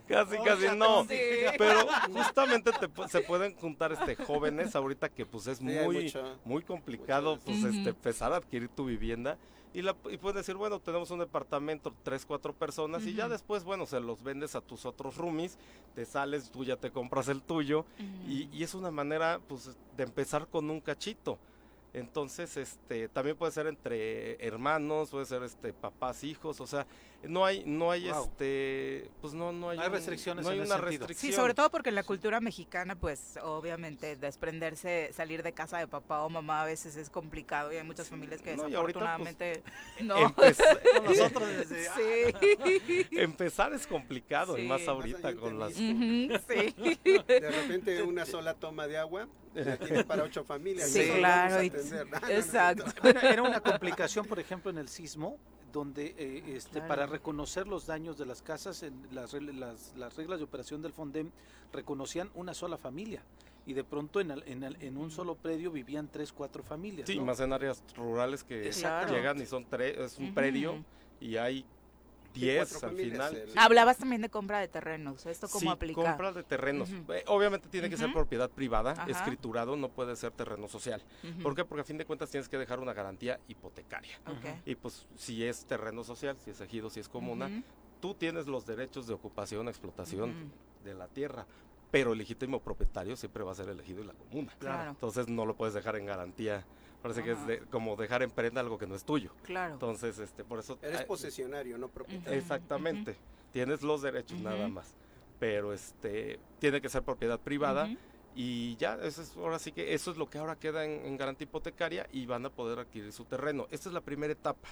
Casi, casi no. Pero justamente se pueden juntar este jóvenes ahorita que pues es muy, muy complicado pues este empezar a adquirir tu vivienda y, la, y puedes decir, bueno, tenemos un departamento, tres, cuatro personas, y ya después, bueno, se los vendes a tus otros roomies, te sales, tú ya te compras el tuyo, y, y, es una manera, pues, de empezar con un cachito. Entonces, este, también puede ser entre hermanos, puede ser este papás, hijos, o sea, no hay, no hay este, pues no, no hay, hay restricciones. No hay una restricción. Sí, sobre todo porque en la cultura mexicana, pues, obviamente, desprenderse, salir de casa de papá o mamá a veces es complicado y hay muchas familias que No, y desafortunadamente pues, no. Empezar, Nosotros desde... sí. empezar es complicado y más ahorita con las sí. De repente una sola toma de agua tiene para ocho familias. Sí, claro, atender. Exacto. Bueno, era una complicación, por ejemplo, en el sismo, donde eh, este, Claro. para reconocer los daños de las casas, en las, las, las reglas de operación del FONDEM reconocían una sola familia. Y de pronto en, el- en, el- en un solo predio vivían tres, cuatro familias. Sí, ¿no? más en áreas rurales que Exacto. llegan y son tres, es un predio y hay 10 cuatro al final. el- Hablabas también de compra de terrenos. ¿Esto cómo sí, aplica? compra de terrenos. Eh, obviamente tiene que ser propiedad privada, Ajá. escriturado, no puede ser terreno social. Ujú. ¿Por qué? Porque a fin de cuentas tienes que dejar una garantía hipotecaria. Y pues si es terreno social, si es ejido, si es comuna, tú tienes los derechos de ocupación, explotación de la tierra, pero el legítimo propietario siempre va a ser el ejido y la comuna. Claro, Entonces no lo puedes dejar en garantía. Parece que es Ajá. de- como dejar en prenda algo que no es tuyo. claro. Entonces, este, por eso... Eres posesionario, no propietario. Exactamente. Tienes los derechos nada más. Pero este tiene que ser propiedad privada y ya, eso es, ahora sí que eso es lo que ahora queda en, en garantía hipotecaria y van a poder adquirir su terreno. Esta es la primera etapa.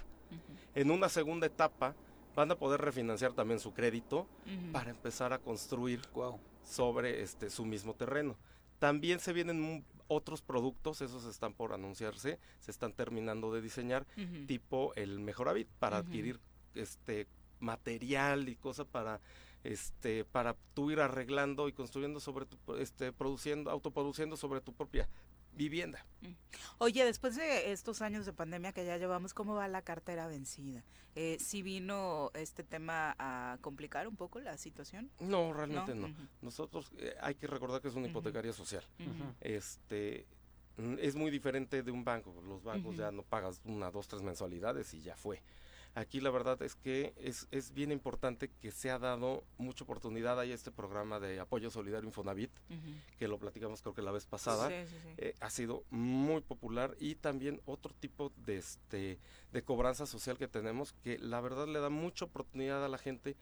En una segunda etapa van a poder refinanciar también su crédito para empezar a construir Guau. sobre este su mismo terreno. También se vienen otros productos, esos están por anunciarse, se están terminando de diseñar, tipo el Mejoravit para Ujú. adquirir este material y cosas para este para tú ir arreglando y construyendo sobre tu este produciendo autoproduciendo sobre tu propia vivienda. Oye, después de estos años de pandemia que ya llevamos, ¿cómo va la cartera vencida? Eh, ¿Sí vino este tema a complicar un poco la situación? No, realmente no. Nosotros eh, hay que recordar que es una hipotecaria social. Este mm, es muy diferente de un banco. Los bancos ya no pagas una, dos, tres mensualidades y ya fue. Aquí la verdad es que es, es bien importante que se ha dado mucha oportunidad. Hay este programa de apoyo solidario Infonavit, que lo platicamos creo que la vez pasada. Sí, sí, sí. eh, ha sido muy popular y también otro tipo de este de cobranza social que tenemos que la verdad le da mucha oportunidad a la gente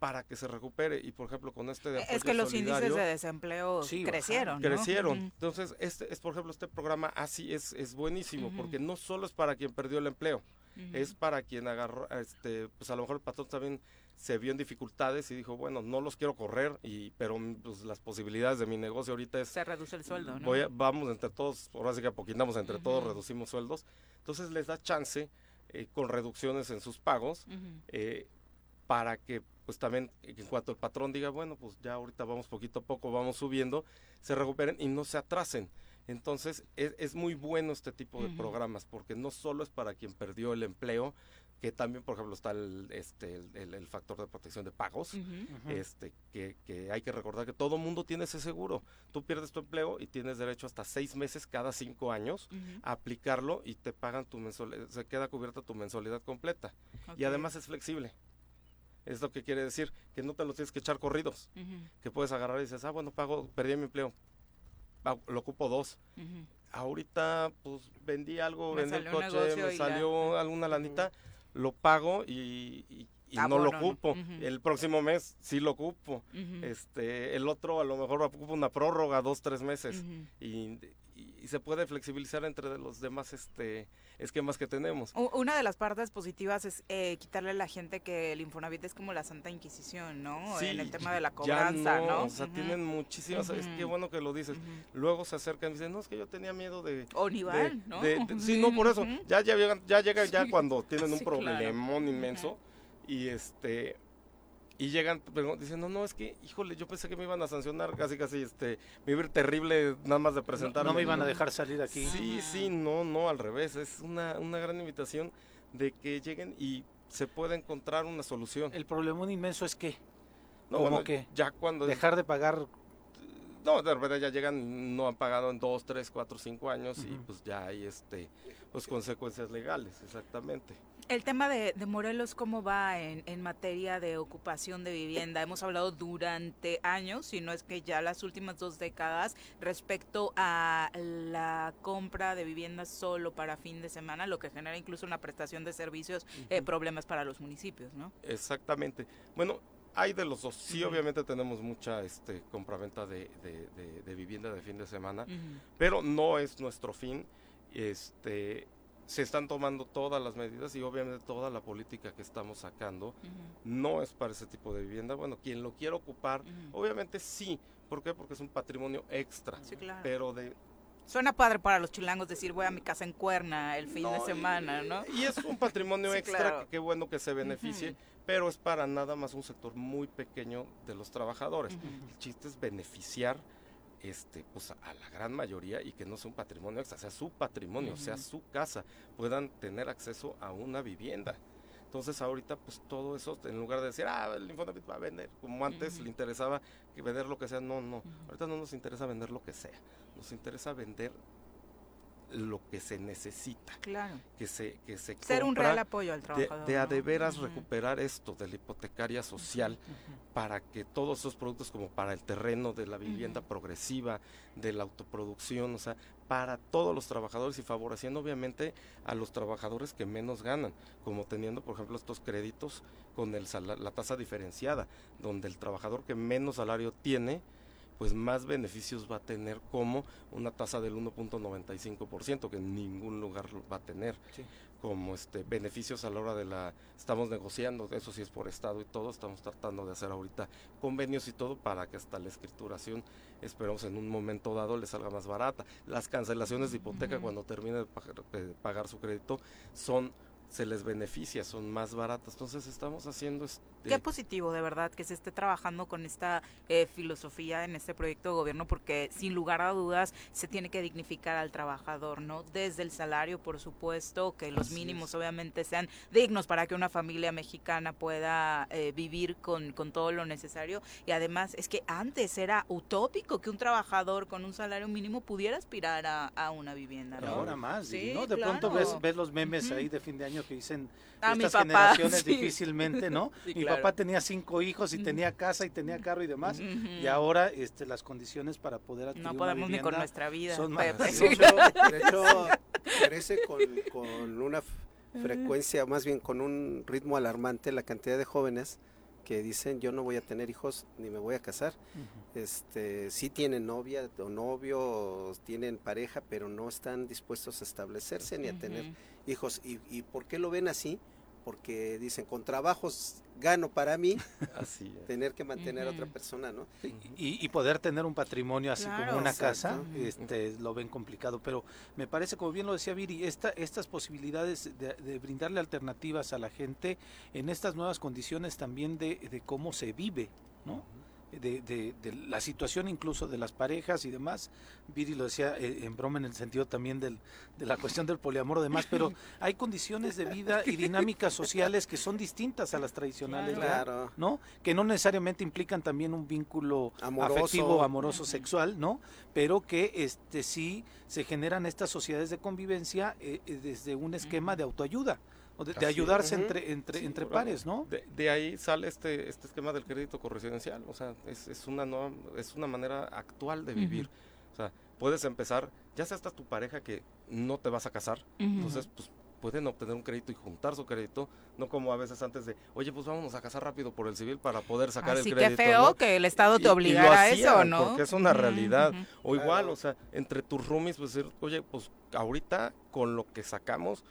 para que se recupere y por ejemplo con este de es apoyo que los índices de desempleo Sí, crecieron, ¿no? crecieron. Entonces, este es por ejemplo este programa así es es buenísimo porque no solo es para quien perdió el empleo, Es para quien agarró este pues a lo mejor el patrón también se vio en dificultades y dijo, bueno, no los quiero correr y pero pues, las posibilidades de mi negocio ahorita es Se reduce el sueldo, ¿no? Voy a- vamos entre todos, ahora sí que apoquinamos entre todos, reducimos sueldos. Entonces les da chance eh, con reducciones en sus pagos eh, para que pues también eh, en cuanto el patrón diga, bueno, pues ya ahorita vamos poquito a poco, vamos subiendo, se recuperen y no se atrasen. Entonces es, es muy bueno este tipo de programas porque no solo es para quien perdió el empleo, que también por ejemplo está el, este, el- el- el factor de protección de pagos este, que, que hay que recordar que todo mundo tiene ese seguro. Tú pierdes tu empleo y tienes derecho hasta seis meses cada cinco años a aplicarlo y te pagan tu mensualidad, se queda cubierta tu mensualidad completa. Y además es flexible. Es lo que quiere decir, que no te lo tienes que echar corridos, que puedes agarrar y dices, ah, bueno, pago, perdí mi empleo, lo ocupo dos. Ahorita, pues, vendí algo, Me vendí el coche, me la- salió alguna lanita, lo pago y, y- y no lo ocupo. El próximo mes sí lo ocupo. Este, el otro a lo mejor ocupa una prórroga, dos, tres meses. Y, y- y se puede flexibilizar entre los demás este, esquemas que tenemos. Una de las partes positivas es eh, quitarle a la gente que el Infonavit es como la Santa Inquisición, ¿no? Sí, en el tema de la ya cobranza, ¿no? O sea, tienen muchísimas. Es que bueno que lo dices. Luego se acercan y dicen, no, es que yo tenía miedo de. O ni de- ¿no? de- de- sí, no, por eso. Ya, ya, llegan, ya llega ya cuando tienen un claro. problemón inmenso. Y este. Y llegan dicen, no, no, es que, híjole, yo pensé que me iban a sancionar casi, casi, este, me iba a ir terrible nada más de presentarme. no me iban a dejar salir aquí. Sí, sí, no, no, al revés. Es una, una gran invitación de que lleguen y se pueda encontrar una solución. El problemón inmenso es que No, ¿cómo bueno, qué? Ya cuando... dejar de pagar No, de repente ya llegan, no han pagado en dos, tres, cuatro, cinco años y pues ya hay este, pues consecuencias legales, exactamente. El tema de, Morelos, ¿cómo va en, en, materia de ocupación de vivienda? Hemos hablado durante años, si no es que ya las últimas dos décadas, respecto a la compra de viviendas solo para fin de semana, lo que genera incluso una prestación de servicios, eh, problemas para los municipios, ¿no? Exactamente. Bueno, hay de los dos. Sí, obviamente tenemos mucha este, compraventa de, de, vivienda de fin de semana, pero no es nuestro fin. Este, se están tomando todas las medidas y obviamente toda la política que estamos sacando no es para ese tipo de vivienda. Bueno, quien lo quiera ocupar, obviamente sí. ¿Por qué? Porque es un patrimonio extra. Sí, claro. Pero de Suena padre para los chilangos decir voy a mi casa en Cuerna el fin de semana, ¿no? Y es un patrimonio extra, que qué bueno que se beneficie, pero es para nada más un sector muy pequeño de los trabajadores. El chiste es beneficiar este, pues a la gran mayoría y que no sea un patrimonio extra, sea su patrimonio, sea su casa, puedan tener acceso a una vivienda. Entonces ahorita pues todo eso, en lugar de decir, ah, el Infonavit va a vender, como antes le interesaba que vender lo que sea, no, no, ahorita no nos interesa vender lo que sea, nos interesa vender lo que se necesita. Claro. Que se, que se Ser un real apoyo al trabajador. De, a de veras recuperar esto de la hipotecaria social para que todos esos productos como para el terreno de la vivienda progresiva, de la autoproducción, o sea, para todos los trabajadores y favoreciendo obviamente a los trabajadores que menos ganan, como teniendo por ejemplo estos créditos con el la tasa diferenciada, donde el trabajador que menos salario tiene, pues más beneficios va a tener como una tasa del 1.95% que en ningún lugar va a tener. Como este beneficios a la hora de la estamos negociando, eso sí es por estado y todo, estamos tratando de hacer ahorita convenios y todo para que hasta la escrituración esperemos en un momento dado le salga más barata. Las cancelaciones de hipoteca cuando termine de pagar su crédito son se les beneficia, son más baratas. Entonces estamos haciendo... Qué positivo, de verdad, que se esté trabajando con esta eh, filosofía en este proyecto de gobierno, porque sin lugar a dudas se tiene que dignificar al trabajador, ¿no? Desde el salario, por supuesto, que los mínimos obviamente sean dignos para que una familia mexicana pueda eh, vivir con, con todo lo necesario. Y además es que antes era utópico que un trabajador con un salario mínimo pudiera aspirar a, una vivienda, ¿no? Ahora más, ¿no? De pronto ves, ves los memes ahí de fin de año que dicen a estas generaciones difícilmente, ¿no? Papá tenía cinco hijos y tenía casa y tenía carro y demás, y ahora este, las condiciones para poder adquirir No podemos ni con nuestra vida. Son más. De hecho, crece con, con una frecuencia, más bien con un ritmo alarmante la cantidad de jóvenes que dicen yo no voy a tener hijos ni me voy a casar. Este, sí tienen novia o novio, tienen pareja, pero no están dispuestos a establecerse ni a tener hijos. ¿Y, ¿Y por qué lo ven así? Porque dicen, con trabajos gano para mí así tener que mantener a otra persona, ¿no? y, poder tener un patrimonio así como una casa, este, lo ven complicado, pero me parece, como bien lo decía Viri, esta, estas posibilidades de, brindarle alternativas a la gente en estas nuevas condiciones también de, de cómo se vive, ¿no? De, de, la situación incluso de las parejas y demás. Viri lo decía eh, en broma en el sentido también del, de la cuestión del poliamor o demás, pero hay condiciones de vida y dinámicas sociales que son distintas a las tradicionales, ¿no? Que no necesariamente implican también un vínculo afectivo, amoroso, sexual, ¿no? Pero que este sí se generan estas sociedades de convivencia eh, eh, desde un esquema de autoayuda de, ayudarse entre, entre, entre pares, ¿no? De, ahí sale este, este esquema del crédito corresidencial, o sea, es, es una nueva, es una manera actual de vivir. O sea, puedes empezar, ya sea hasta tu pareja que no te vas a casar, entonces pues pueden obtener un crédito y juntar su crédito, no como a veces antes de, oye, pues vámonos a casar rápido por el civil para poder sacar el crédito. Así que feo que el Estado te obligara a eso, ¿no? Porque es una realidad. O igual, o sea, entre tus roomies, pues decir, oye, pues ahorita con lo que sacamos,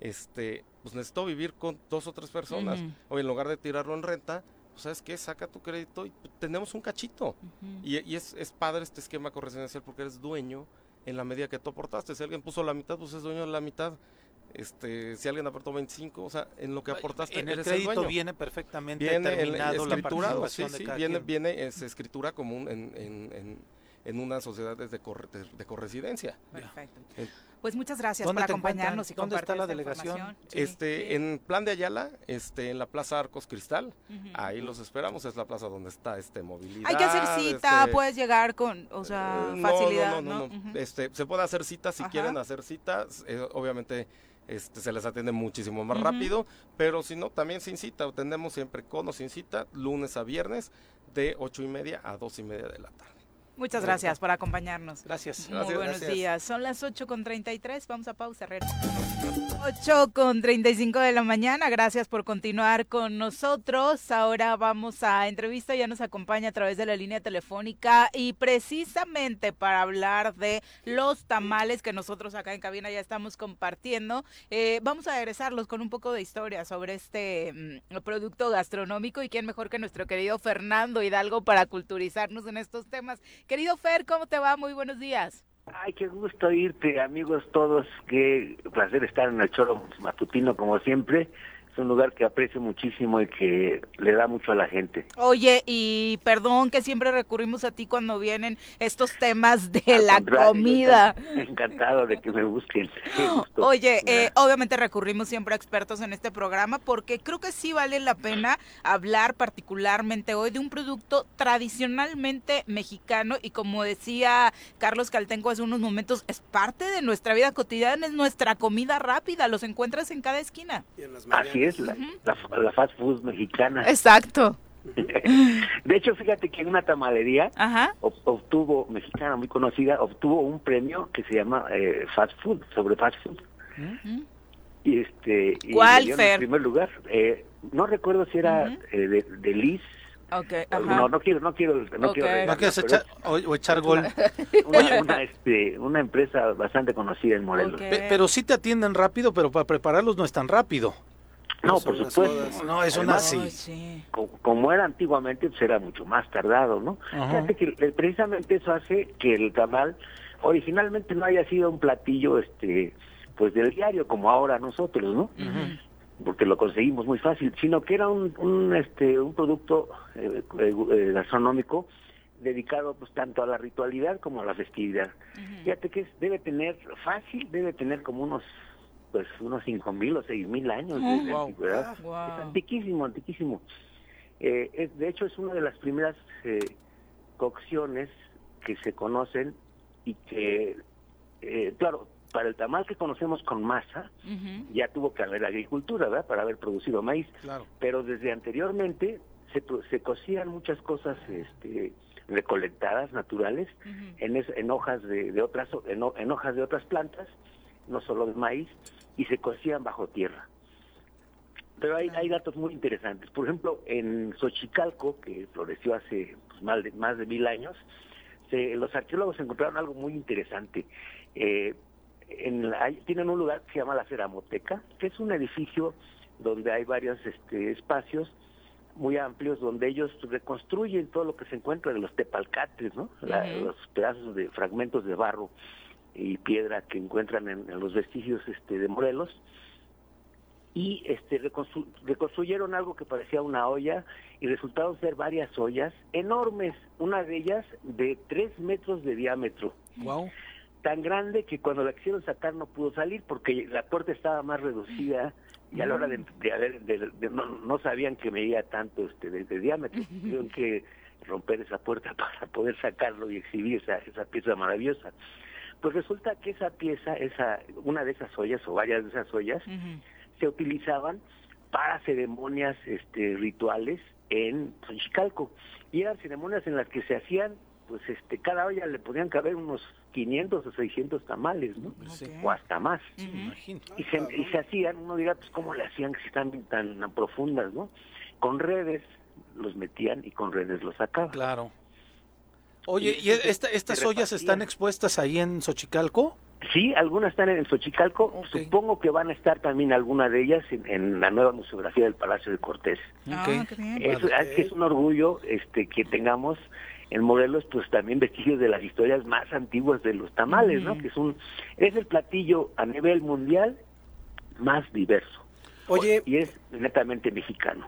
este, pues necesito vivir con dos o tres personas. O en lugar de tirarlo en renta, pues sabes qué, saca tu crédito y tenemos un cachito. Y, es, es, padre este esquema correspondencial porque eres dueño en la medida que tú aportaste. Si alguien puso la mitad, pues es dueño de la mitad. Este, si alguien aportó 25, o sea, en lo que aportaste en el crédito viene perfectamente viene terminado escriturado, sí, sí, viene, viene es escritura común en, en, en una sociedad de, de, corresidencia. Perfecto. Pues muchas gracias por acompañarnos y ¿Dónde está la delegación? este, en Plan de Ayala, este, en la Plaza Arcos Cristal, ahí los esperamos, es la plaza donde está este movilidad. Hay que hacer cita, este, puedes llegar con, o sea, eh, facilidad. No, no, no, este, se puede hacer cita si quieren hacer citas, eh, obviamente este, se les atiende muchísimo más rápido, pero si no, también sin cita, atendemos siempre con o sin cita, lunes a viernes, de ocho y media a dos y media de la tarde. Muchas gracias por acompañarnos. Gracias. Muy buenos días. Son las 8 con 33. Vamos a pausa, Herrera. 8 con 35 de la mañana. Gracias por continuar con nosotros. Ahora vamos a entrevista. Ya nos acompaña a través de la línea telefónica y precisamente para hablar de los tamales que nosotros acá en cabina ya estamos compartiendo. Eh, vamos a regresarlos con un poco de historia sobre este mm, producto gastronómico y quién mejor que nuestro querido Fernando Hidalgo para culturizarnos en estos temas. Querido Fer, ¿cómo te va? Muy buenos días. Ay, qué gusto irte, amigos todos. Qué placer estar en el choro matutino como siempre es un lugar que aprecio muchísimo y que le da mucho a la gente. Oye, y perdón que siempre recurrimos a ti cuando vienen estos temas de la comida. Encantado de que me busquen. Oye, eh, obviamente recurrimos siempre a expertos en este programa porque creo que sí vale la pena hablar particularmente hoy de un producto tradicionalmente mexicano y como decía Carlos Caltenco hace unos momentos, es parte de nuestra vida cotidiana, es nuestra comida rápida, los encuentras en cada esquina. Así es, la, la, fast food mexicana. Exacto. De hecho, fíjate que en una tamalería obtuvo, mexicana muy conocida, obtuvo un premio que se llama eh, fast food, sobre fast food. Y este, ¿Cuál, En primer lugar, eh, no recuerdo si era eh, de, de, Liz. Okay, no, no quiero, no quiero, no quiero. No quieres echar, o, echar gol. Una, una, este, una, empresa bastante conocida en Morelos. pero sí te atienden rápido, pero para prepararlos no es tan rápido. No, por supuesto. No, es una así. Como, era antiguamente, pues era mucho más tardado, ¿no? Fíjate que eh, precisamente eso hace que el tamal originalmente no haya sido un platillo, este, pues del diario como ahora nosotros, ¿no? Porque lo conseguimos muy fácil, sino que era un, un este, un producto eh, eh, gastronómico dedicado pues tanto a la ritualidad como a la festividad. Fíjate que debe tener fácil, debe tener como unos pues unos cinco mil o seis mil años de, antigüedad. Es antiquísimo, antiquísimo. Eh, es, de hecho, es una de las primeras eh, cocciones que se conocen y que, eh, claro, para el tamal que conocemos con masa, ya tuvo que haber agricultura, ¿verdad? Para haber producido maíz. Pero desde anteriormente se, se cocían muchas cosas este, recolectadas, naturales, en, en hojas de, de otras en, en, hojas de otras plantas, no solo de maíz, y se cocían bajo tierra. Pero hay, hay datos muy interesantes. Por ejemplo, en Xochicalco, que floreció hace pues, más, de, más de mil años, los arqueólogos encontraron algo muy interesante. Eh, en tienen un lugar que se llama la Ceramoteca, que es un edificio donde hay varios este, espacios muy amplios donde ellos reconstruyen todo lo que se encuentra de los tepalcates, ¿no? los pedazos de fragmentos de barro y piedra que encuentran en, los vestigios este, de Morelos y este reconstruyeron algo que parecía una olla y resultaron ser varias ollas enormes, una de ellas de tres metros de diámetro. Wow. Tan grande que cuando la quisieron sacar no pudo salir porque la puerta estaba más reducida y a la hora de, de, no, sabían que medía tanto este de, diámetro. Tuvieron que romper esa puerta para poder sacarlo y exhibir esa, esa pieza maravillosa. Pues resulta que esa pieza, esa, una de esas ollas o varias de esas ollas, se utilizaban para ceremonias este, rituales en Xochicalco. Y eran ceremonias en las que se hacían, pues este, cada olla le podían caber unos 500 o 600 tamales, ¿no? O hasta más. y, se, y se hacían, uno dirá, pues cómo le hacían que están tan profundas, ¿no? Con redes los metían y con redes los sacaban. Claro. Oye, ¿y esta, estas ollas están expuestas ahí en Xochicalco? Sí, algunas están en Xochicalco. Supongo que van a estar también algunas de ellas en, la nueva museografía del Palacio de Cortés. Ah, es, es, un orgullo este que tengamos en Morelos pues también vestigios de las historias más antiguas de los tamales, ¿no? Que es un es el platillo a nivel mundial más diverso. Oye, y es netamente mexicano.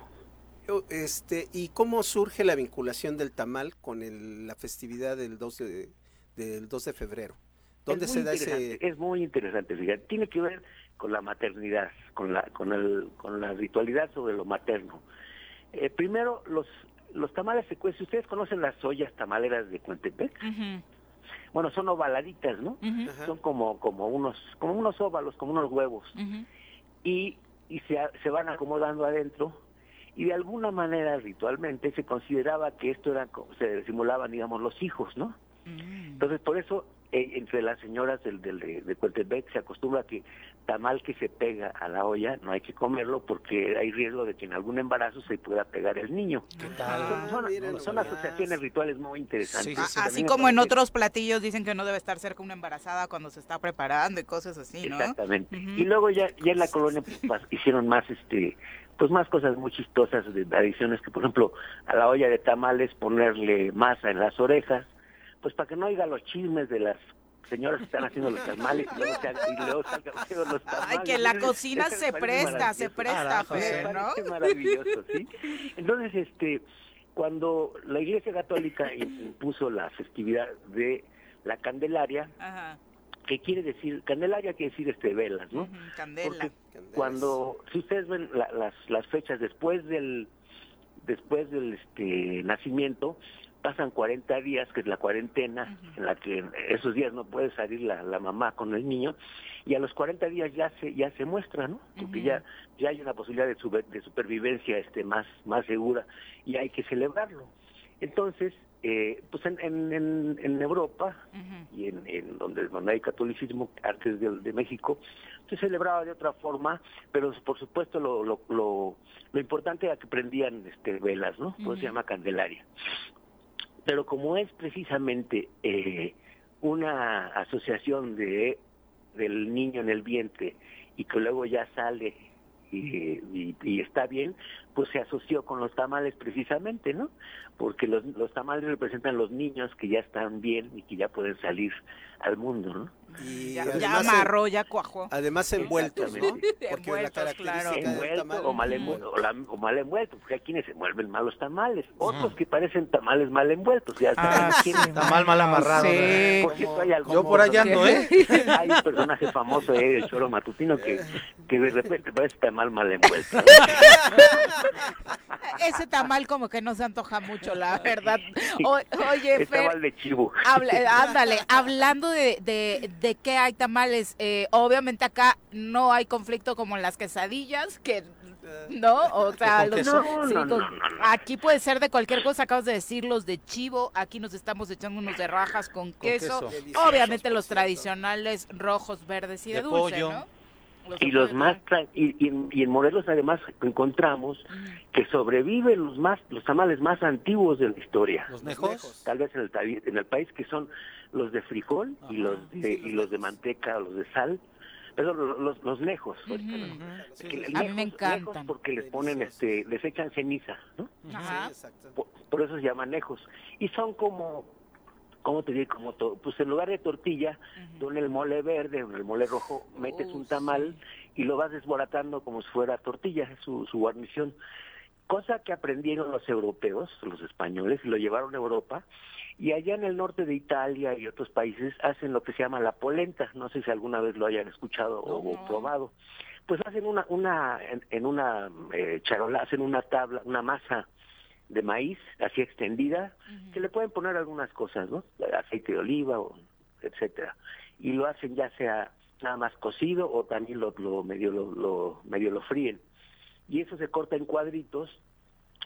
Este, ¿Y cómo surge la vinculación del tamal con la festividad del 12 de, del 2 de febrero. ¿Dónde es se muy da interesante, ese...? Es muy interesante, fíjate. Tiene que ver con la maternidad, con la, con el, con la ritualidad sobre lo materno. Eh, primero, los, los tamales se cuecen. ¿Ustedes conocen las ollas tamaleras de Cuentepec? Bueno, son ovaladitas, ¿no? Son como, como, unos, como unos óvalos, como unos huevos. y, y se, se van acomodando adentro y de alguna manera ritualmente se consideraba que esto era co- se simulaban digamos los hijos no Mm. entonces por eso eh, entre las señoras del, del de, de Cuentepec se acostumbra que tamal que se pega a la olla no hay que comerlo porque hay riesgo de que en algún embarazo se pueda pegar el niño ¿Qué tal? son, son- mira son nomás. asociaciones rituales muy interesantes Sí, sí, sí. A- Así como en otros platillos dicen que no debe estar cerca una embarazada cuando se está preparando y cosas así, ¿no? Exactamente. Y luego ya, ya en la colonia pues, hicieron más, este, pues más cosas muy chistosas de adiciones que, por ejemplo, a la olla de tamales ponerle masa en las orejas, pues para que no oiga los chismes de las señoras que están haciendo los tamales y luego, se y luego salgan feos los tamales. Ay, que la cocina se presta, se presta, ¿no? parece maravilloso, ¿sí? Entonces, este, cuando la Iglesia Católica impuso la festividad de la Candelaria, Ajá. que quiere decir, Candelaria quiere decir este velas, ¿no? Candela. Porque Cuando, si ustedes ven la- las, las fechas después del, después del este nacimiento, pasan 40 días, que es la cuarentena, en la que esos días no puede salir la, la mamá con el niño, y a los 40 días ya se ya se muestra, ¿no? Porque ya ya hay una posibilidad de, sube- de supervivencia este más más segura y hay que celebrarlo. Entonces, eh, pues en, en, en, en Europa y en, en donde, donde hay catolicismo antes de, de México, se celebraba de otra forma, pero por supuesto lo, lo, lo, lo importante era que prendían este, velas, ¿no? Por eso Ujú. se llama Candelaria. Pero como es precisamente eh, una asociación de del niño en el vientre y que luego ya sale y, y- y está bien, pues se asoció con los tamales precisamente, ¿no? Porque los, los tamales representan los niños que ya están bien y que ya pueden salir al mundo, ¿no? Y Ya, ya amarró, ya cuajó. además envueltos, ¿no? Porque la Envueltos, característica claro. del envuelto tamal- o mal envuelto, o, la- o mal envuelto, porque hay quienes se envuelven mal los tamales, otros que parecen tamales mal envueltos, ya Ah, sí, Tamal mal amarrado. Por cierto, hay algún Yo por allá ando, ¿eh? Hay un personaje famoso ahí del choro matutino que, que de repente parece tamal mal envuelto. Ese tamal como que no se antoja mucho, la verdad. O- oye, Fer, tamal de chivo. habla- ándale, hablando de, de, de qué hay tamales, eh, obviamente acá no hay conflicto como en las quesadillas, que no, o sea, los- sí, No, no, con- no, no, no. aquí puede ser de cualquier cosa, acabas de decir los de chivo, aquí nos estamos echando unos de rajas con, queso, obviamente los tradicionales rojos, verdes y de, De dulce, pollo. ¿no? Y los más tra- y, y en, y en Morelos además encontramos que sobreviven los más los tamales más antiguos de la historia. Los nejos. tal vez en el, en el país que son los de frijol y los de, y los de manteca los de sal perdón los, los, lejos Ujú. Sí, Que sí, le- sí. A mí me encantan. lejos porque les ponen este les echan ceniza ¿no? Ajá. Por, por eso se llaman lejos y son como cómo te digo como to- pues en lugar de tortilla tú en el mole verde en el mole rojo metes Oh, un tamal y lo vas desbaratando como si fuera tortilla su, su guarnición. Cosa que aprendieron los europeos los españoles y lo llevaron a Europa y allá en el norte de Italia y otros países hacen lo que se llama la polenta. No sé si alguna vez lo hayan escuchado o, probado. Pues hacen una una en, en una eh, charola hacen una tabla una masa de maíz así extendida que le pueden poner algunas cosas no aceite de oliva o etcétera. Y lo hacen ya sea nada más cocido o también lo, lo medio lo, lo medio lo fríen. Y eso se corta en cuadritos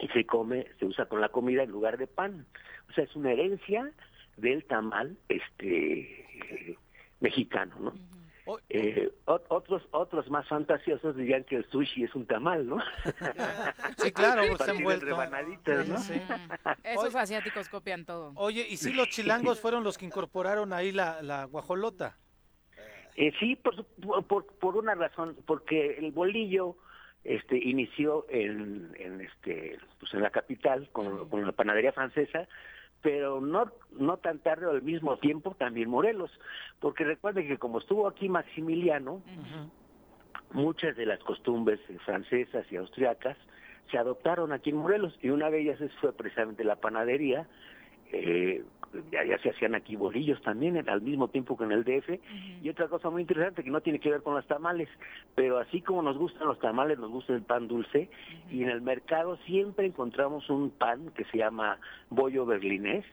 y se come se usa con la comida en lugar de pan. O sea es una herencia del tamal este eh, mexicano no eh, ot- otros otros más fantasiosos dirían que el sushi es un tamal, ¿no? Sí, claro, en envuelto. rebanaditas, ¿no? Sí. Esos asiáticos copian todo. Oye, ¿y si los chilangos fueron los que incorporaron ahí la, la guajolota? Eh, sí, por, su- por, por una razón, porque el bolillo este, inició en, en, este, pues en la capital con, con la panadería francesa, pero no, no tan tarde o al mismo tiempo también Morelos, porque recuerden que como estuvo aquí Maximiliano, muchas de las costumbres francesas y austriacas se adoptaron aquí en Morelos y una de ellas es- fue precisamente la panadería eh, ya, se hacían aquí bolillos también al mismo tiempo que en el DF. Y otra cosa muy interesante que no tiene que ver con los tamales, pero así como nos gustan los tamales, nos gusta el pan dulce. Y en el mercado siempre encontramos un pan que se llama bollo berlinés,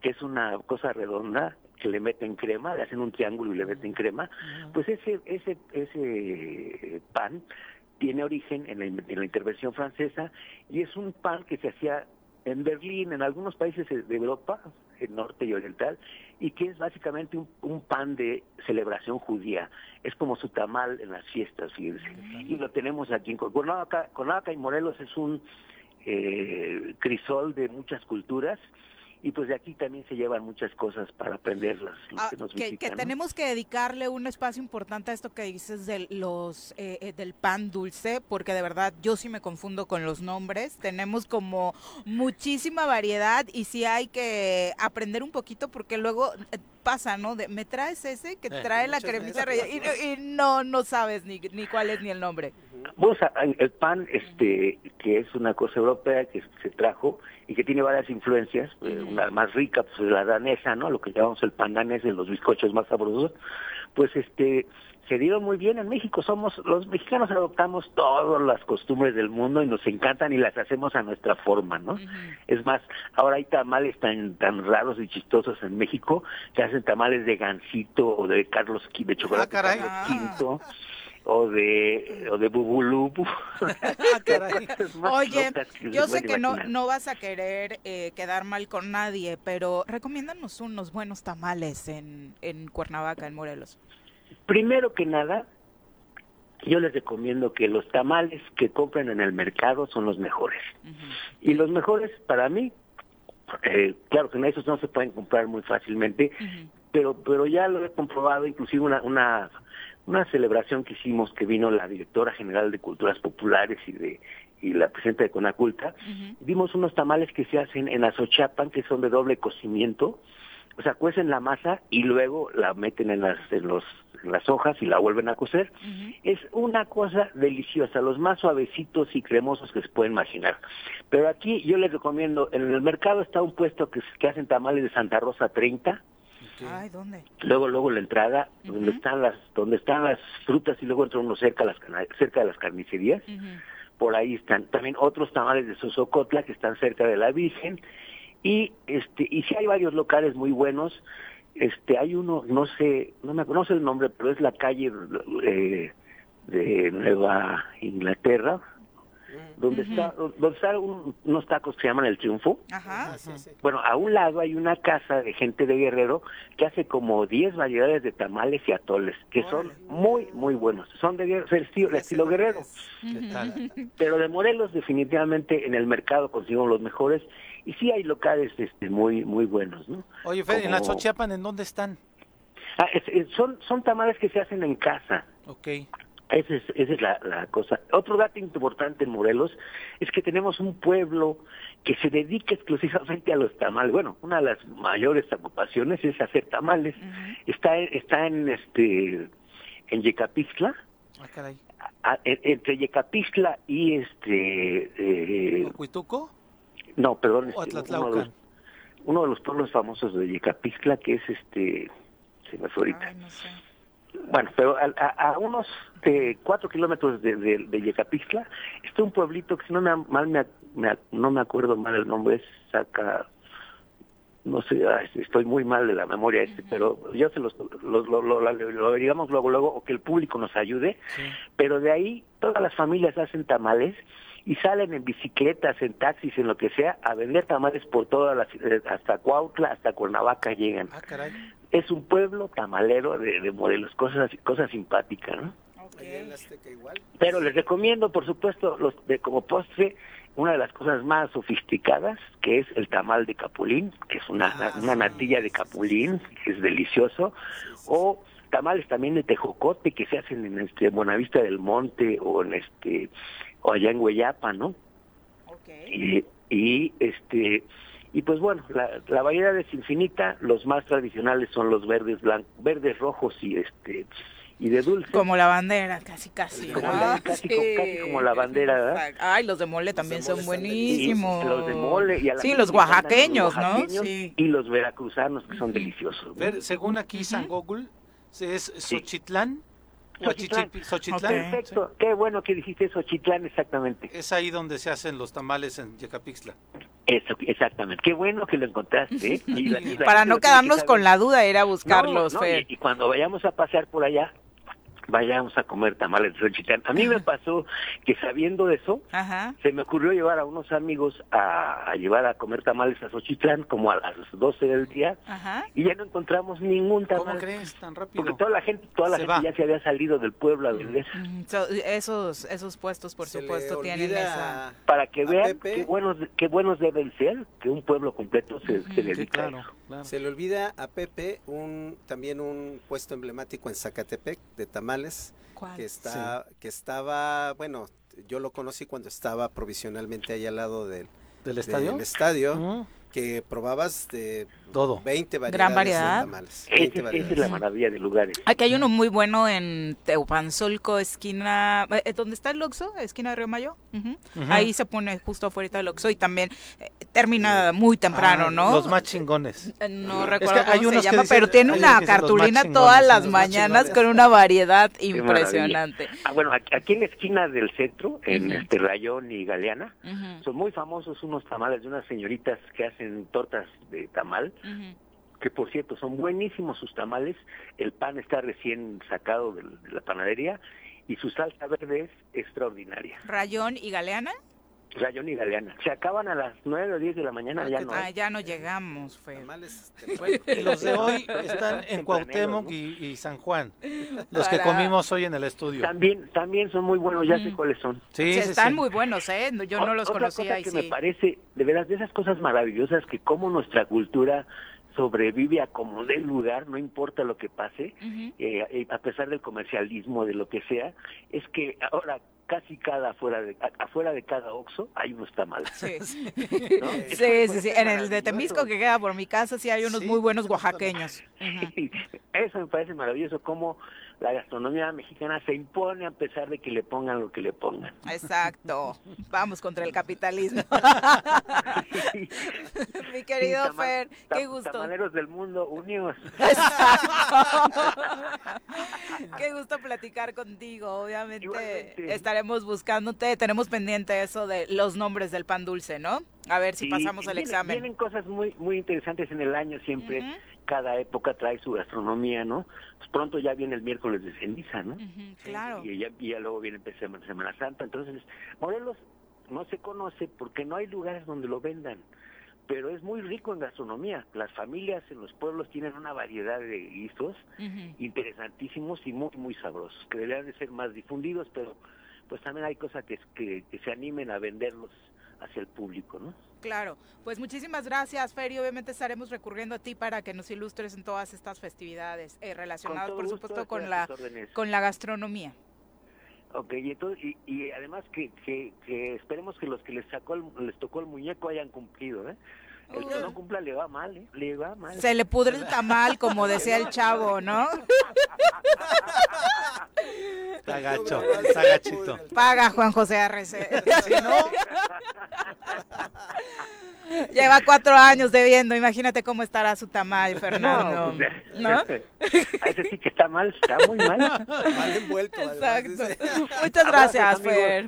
que es una cosa redonda que le meten crema, le hacen un triángulo y le meten crema. Pues ese, ese, ese pan tiene origen en la, en la intervención francesa y es un pan que se hacía en Berlín, en algunos países de Europa, norte y oriental, y que es básicamente un, pan de celebración judía. Es como su tamal en las fiestas, fíjense. Y lo tenemos aquí en Cuernavaca. y Morelos es un eh, crisol de muchas culturas y pues de aquí también se llevan muchas cosas para aprenderlas. Ah, que, tenemos que dedicarle un espacio importante a esto que dices de los eh, eh, del pan dulce, porque de verdad yo sí me confundo con los nombres. Tenemos como muchísima variedad y sí hay que aprender un poquito porque luego eh, pasa, ¿no? De, me traes ese que trae la cremita y, no no sabes ni, ni cuál es ni el nombre. Bueno, el pan, este, que es una cosa europea que se trajo y que tiene varias influencias, eh, una más rica, pues la danesa, ¿no? Lo que llamamos el pan danés, los bizcochos más sabrosos, pues este, se dieron muy bien en México. Somos, los mexicanos adoptamos todas las costumbres del mundo y nos encantan y las hacemos a nuestra forma, ¿no? Es más, ahora hay tamales tan, tan raros y chistosos en México que hacen tamales de gansito o de Carlos de chocolate ah, Carlos Quinto o de o de bubulubu. Ah, Oye, yo sé que no no vas a querer eh, quedar mal con nadie, pero recomiéndanos unos buenos tamales en, en Cuernavaca, en Morelos. Primero que nada, yo les recomiendo que los tamales que compren en el mercado son los mejores. Y los mejores para mí, eh, claro que esos no se pueden comprar muy fácilmente, pero pero ya lo he comprobado, inclusive una, una una celebración que hicimos que vino la directora general de Culturas Populares y de y la presidenta de Conaculta, vimos unos tamales que se hacen en Azochapan que son de doble cocimiento, o sea, cuecen la masa y luego la meten en las en los las hojas y la vuelven a cocer. Es una cosa deliciosa, los más suavecitos y cremosos que se pueden imaginar. Pero aquí yo les recomiendo, en el mercado está un puesto que, que hacen tamales de Santa Rosa 30, Ay, ¿dónde? Luego, luego la entrada, donde están las, donde están las frutas y luego entra uno cerca, las, cerca de las carnicerías. Por ahí están también otros tamales de Sosocotla que están cerca de la Virgen. Y este, y sí hay varios locales muy buenos. Este, hay uno, no sé, no me conoce el nombre, pero es la calle eh, de Nueva Inglaterra, donde está donde están unos tacos que se llaman el Triunfo. Ajá. Bueno, a un lado hay una casa de gente de Guerrero que hace como 10 variedades de tamales y atoles, que son muy, muy buenos. Son de, estilo, estilo Guerrero. Pero de Morelos definitivamente en el mercado consigo los mejores y sí hay locales este muy muy buenos, ¿no? Oye, Fede, ¿en la Xochiapan en dónde están? Ah, son, son tamales que se hacen en casa. Ok. Esa es, esa es la, cosa. Otro dato importante en Morelos es que tenemos un pueblo que se dedica exclusivamente a los tamales. Bueno, una de las mayores ocupaciones es hacer tamales. Está está en este en Yecapixtla. Ah, entre Yecapixtla y este eh, No, perdón, este, uno, de los, uno de los pueblos famosos de Yecapixtla que es este se me fue ahorita. Bueno, pero a, unos de cuatro kilómetros de, de, de, Yecapixtla está un pueblito que si no me, mal me, no me acuerdo mal el nombre, es Saca, no sé, estoy muy mal de la memoria este, pero yo se los, lo, lo, lo, digamos luego, luego, o que el público nos ayude, pero de ahí todas las familias hacen tamales y salen en bicicletas, en taxis, en lo que sea, a vender tamales por todas las, eh, hasta Cuautla, hasta Cuernavaca llegan. Ah, caray es un pueblo tamalero de, Morelos, cosas cosas simpáticas, ¿no? Pero les recomiendo, por supuesto, los de como postre, una de las cosas más sofisticadas, que es el tamal de capulín, que es una, ah, una natilla de capulín, que es delicioso, o tamales también de tejocote que se hacen en este Buenavista del Monte o en este o allá en Hueyapa, ¿no? Y, y este y pues bueno, la, variedad es infinita, los más tradicionales son los verdes blancos, verdes rojos y este y de dulce. Como la bandera, casi, casi. Como ¿no? la- casi, Sí. como, casi como la bandera, ¿verdad? Ay, los de mole también de son mole están buenísimos. Y los de mole y a la Sí, los oaxaqueños, los ¿no? oaxaqueños Sí. Y los veracruzanos que son deliciosos. ¿no? Ver, según aquí San Google, es Xochitlán. Xochitlán. Xochitlán. Perfecto, qué bueno que dijiste eso, Chitlán, exactamente. Es ahí donde se hacen los tamales en Yecapixtla. Eso, exactamente. Qué bueno que lo encontraste. ¿eh? Y la- y la Para no que quedarnos con la duda, era No, buscarlos, no, Fer. y, y cuando vayamos a pasear por allá, vayamos a comer tamales de Xochitlán. A mí me pasó que sabiendo eso, Ajá. se me ocurrió llevar a unos amigos a, a llevar a comer tamales a Xochitlán como a las 12 del día Ajá. y ya no encontramos ningún ¿Cómo tamal. crees tan Porque rápido? toda la gente, toda la Se gente va. ya se había salido del pueblo a vender. Mm, so- esos, esos puestos, por Se supuesto, tienen esa... Para que vean qué buenos, qué buenos deben ser que un pueblo completo se, se Sí, dedica a claro, eso. claro. Se le olvida a Pepe un también un puesto emblemático en Zacatepec de tamales ¿Cuál? que está que estaba, bueno, yo lo conocí cuando estaba provisionalmente ahí al lado del, ¿Del del estadio? estadio, Mm, que probabas de Todo. 20 variedades Gran variedad. de tamales. Esa 20 es- esa variedades. es la maravilla de lugares. Aquí hay uno muy bueno en Teupanzolco, esquina, eh, ¿dónde está el Oxxo? Esquina de Río Mayo. Ahí se pone justo afuera del Oxxo y también eh, termina muy temprano, Ah, ¿no? Los más chingones. Eh, No Es recuerdo que hay cómo unos se que llama, dicen- pero tiene una cartulina todas las mañanas con una variedad impresionante. Ah, bueno, aquí, aquí en la esquina del centro, en este Rayón y Galeana, son muy famosos unos tamales de unas señoritas que hacen tortas de tamal, que por cierto son buenísimos sus tamales, el pan está recién sacado de la panadería y su salsa verde es extraordinaria. Rayón y Galeana. Rayón y Galeana. Se acaban a las 9 o 10 de la mañana, Ah, ya ¿qué no Ah, ya no llegamos, Fer. Este, y los de hoy están en Cuauhtémoc ¿no? y, y San Juan. Los que comimos hoy en el estudio. También, también son muy buenos, ya sé Mm. cuáles son. Sí, Sí, sí, están sí. muy buenos, ¿eh? Yo no Ot- los Otra conocía cosa y que sí. me parece, de veras, de esas cosas maravillosas que como nuestra cultura sobrevive a como dé lugar, no importa lo que pase, eh, eh, a pesar del comercialismo, de lo que sea, es que ahora casi cada afuera de afuera de cada oxo hay unos tamales. Sí. ¿no? Sí, sí, sí. En el de Temisco que queda por mi casa sí hay unos Sí, muy buenos oaxaqueños. Eso me parece maravilloso, cómo la gastronomía mexicana se impone a pesar de que le pongan lo que le pongan. Exacto. Vamos contra el capitalismo. Mi querido Sí, Fer, qué gusto. Tamaleros del mundo unidos. Qué gusto platicar contigo. Obviamente Igualmente. estaremos buscándote. Tenemos pendiente eso de los nombres del pan dulce, ¿no? A ver si Sí, pasamos el vienen- examen. Vienen cosas muy muy interesantes en el año siempre. Ujú. Cada época trae su gastronomía, ¿no? Pues pronto ya viene el miércoles de ceniza, ¿no? Claro. Y ya, y ya luego viene Semana, Semana Santa. Entonces, Morelos no se conoce porque no hay lugares donde lo vendan. Pero es muy rico en gastronomía. Las familias en los pueblos tienen una variedad de guisos interesantísimos y muy, muy sabrosos, que deberían de ser más difundidos, pero pues también hay cosas que, que, que se animen a venderlos hacia el público, ¿no? Claro, pues muchísimas gracias, Fer, y obviamente estaremos recurriendo a ti para que nos ilustres en todas estas festividades eh, relacionadas, por gusto, supuesto, con la con la gastronomía. Ok, y, entonces, y, y además que, que, que esperemos que los que les sacó el- les tocó el muñeco hayan cumplido, ¿eh? El que no cumpla le va mal, ¿eh? Le va mal. Se le pudre el tamal, como decía el chavo, ¿no? Está gacho, está gachito. Paga Juan José Arrece. Si no, Lleva cuatro años debiendo, imagínate cómo estará su tamal, Fernando. pues, ¿No? Ese sí que está mal, está muy mal. mal envuelto. además, Exacto. dice. Muchas gracias.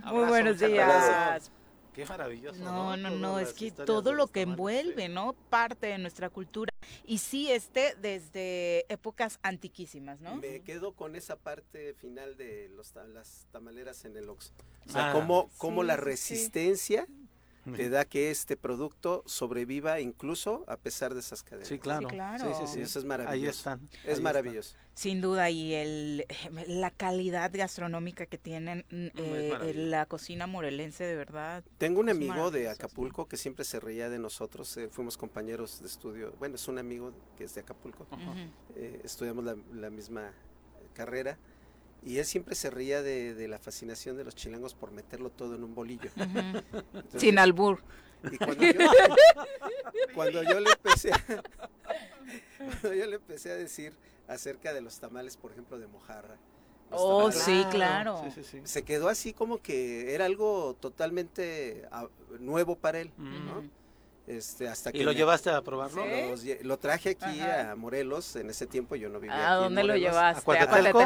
Muy buenos días. gracias. Qué maravilloso. No, no, no, es que todo lo que envuelve, ¿no? Parte de nuestra cultura. Y sí, este desde épocas antiquísimas, ¿no? Me quedo con esa parte final de los, ta- las tamaleras en el Oxxo. O sea, Ah. cómo, cómo Sí, la resistencia sí. Te da que este producto sobreviva incluso a pesar de esas cadenas. Sí, claro. claro. Sí, sí, sí. Eso es Ahí maravilloso. están. ahí Es están. maravilloso. Sin duda, y el, la calidad gastronómica que tienen mm, eh, la cocina morelense, de verdad. Tengo un amigo de sí. Acapulco que siempre se reía de nosotros. eh, fuimos compañeros de estudio. Bueno, es un amigo que es de Acapulco. Ujú. eh, estudiamos la, la misma carrera. Y él siempre se reía de, de la fascinación de los chilangos por meterlo todo en un bolillo. Entonces, Sin albur. Y cuando yo, cuando yo le empecé a, cuando yo le empecé a decir acerca de los tamales, por ejemplo, de mojarra, Oh, sí, claro. Se quedó así como que era algo totalmente ah, nuevo para él, ¿no? Este, hasta ¿Y lo llevaste a probarlo? lo traje aquí a Morelos, en ese tiempo yo no vivía ¿A aquí dónde lo llevaste? ¿A Cuatetelco?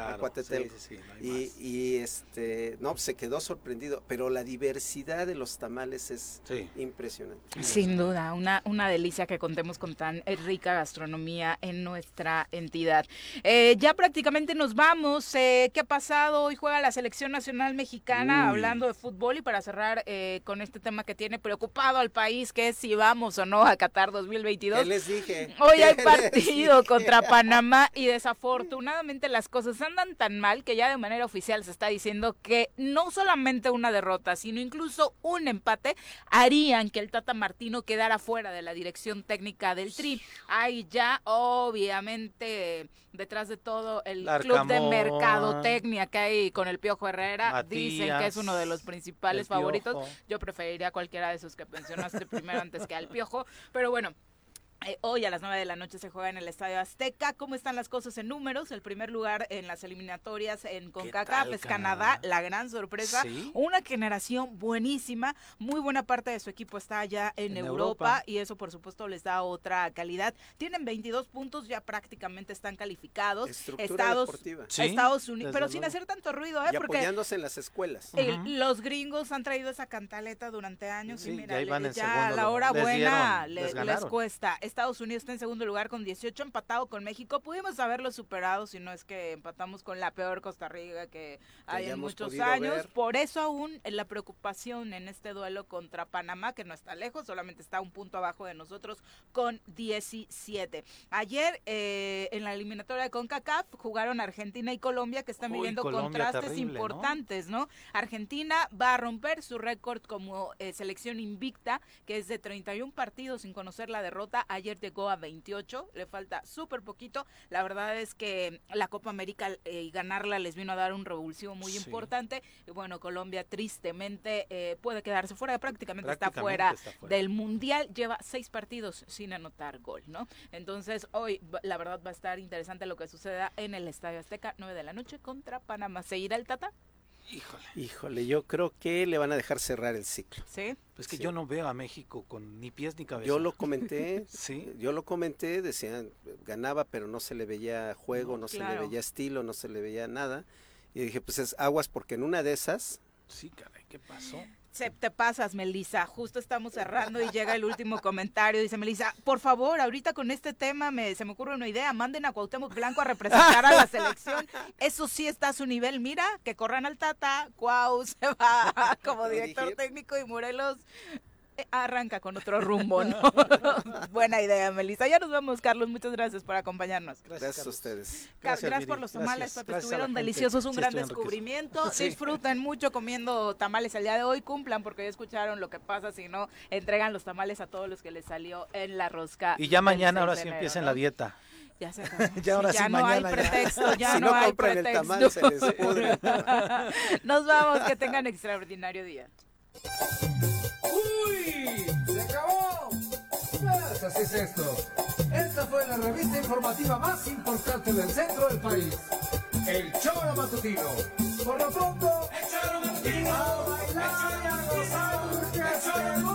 A Cuatetelco, y, y, este, no, se quedó sorprendido, pero la diversidad de los tamales es impresionante. Sin duda, una, una delicia que contemos con tan rica gastronomía en nuestra entidad. Eh, ya prácticamente nos vamos. Eh, ¿Qué ha pasado? Hoy juega la selección nacional mexicana, hablando de fútbol y para cerrar eh, con este tema que tiene preocupado al país, que es si vamos o no a Qatar 2022. ¿Qué les dije? Hoy hay partido contra Panamá y desafortunadamente las cosas andan tan mal que ya de manera oficial se está diciendo que no solamente una derrota, sino incluso un empate harían que el Tata Martino quedara fuera de la dirección técnica del Tri. Hay ya obviamente detrás de todo el club de mercadotecnia que hay con el Piojo Herrera. Dicen que es uno de los principales favoritos. Yo preferiría cualquiera de esos que mencionaste primero antes que al Piojo. Pero bueno, hoy a las 9 de la noche se juega en el Estadio Azteca. ¿Cómo están las cosas en números? El primer lugar en las eliminatorias en CONCACAF es Canadá, la gran sorpresa. Una generación buenísima. Muy buena parte de su equipo está allá en, Europa, y eso por supuesto les da otra calidad. Tienen 22 puntos, ya prácticamente están calificados. Estados, Estados Unidos, pero sin hacer tanto ruido, ¿eh? Y Porque apoyándose en las escuelas. Los gringos han traído esa cantaleta durante años y mira, ya, a la hora buena les, les cuesta. Estados Unidos está en segundo lugar con 18, empatado con México. Pudimos haberlo superado si no es que empatamos con la peor Costa Rica que hay en muchos años. Por eso aún la preocupación en este duelo contra Panamá, que no está lejos, solamente está un punto abajo de nosotros con 17. Ayer eh, en la eliminatoria de CONCACAF jugaron Argentina y Colombia que están viviendo contrastes importantes, ¿no? Argentina va a romper su récord como eh, selección invicta, que es de 31 partidos sin conocer la derrota. Ayer ayer llegó a 28, le falta súper poquito. La verdad es que la Copa América eh, y ganarla les vino a dar un revulsivo muy importante. Y bueno, Colombia tristemente eh, puede quedarse fuera, prácticamente, está, fuera del Mundial. Lleva seis partidos sin anotar gol, ¿no? Entonces hoy la verdad va a estar interesante lo que suceda en el Estadio Azteca, 9 de la noche contra Panamá. ¿Se irá el Tata? Híjole. Híjole, yo creo que le van a dejar cerrar el ciclo. Sí. Pues que yo no veo a México con ni pies ni cabeza. Yo lo comenté, sí. Yo lo comenté, decían, ganaba, pero no se le veía juego, no, se le veía estilo, no se le veía nada. Y dije, pues es aguas porque en una de esas... Sí, caray, ¿qué pasó? Se te pasas, Melissa. Justo estamos cerrando y llega el último comentario. Dice Melissa, por favor, ahorita con este tema me, se me ocurre una idea. Manden a Cuauhtémoc Blanco a representar a la selección. Eso sí está a su nivel. Mira, que corran al Tata. Cuau se va como director técnico y Morelos arranca con otro rumbo, ¿no? Buena idea, Melissa. Ya nos vemos, Carlos. Muchas gracias por acompañarnos. Gracias, a ustedes. Gracias, por los tamales, Estuvieron deliciosos, un gran descubrimiento. Disfruten mucho comiendo tamales el día de hoy. Cumplan, porque ya escucharon lo que pasa si no entregan los tamales a todos los que les salió en la rosca. Y ya mañana, ahora sí empiecen la dieta. Ya se acabó. ya ahora sí, no hay pretexto, ya, no, hay pretexto. Nos vamos, que tengan extraordinario día. ¡Uy! ¡Se acabó! Pues así es esto. Esta fue la revista informativa más importante del centro del país. El Choro Matutino. Por lo pronto, el Choro Matutino. A bailar y a gozar, el Choro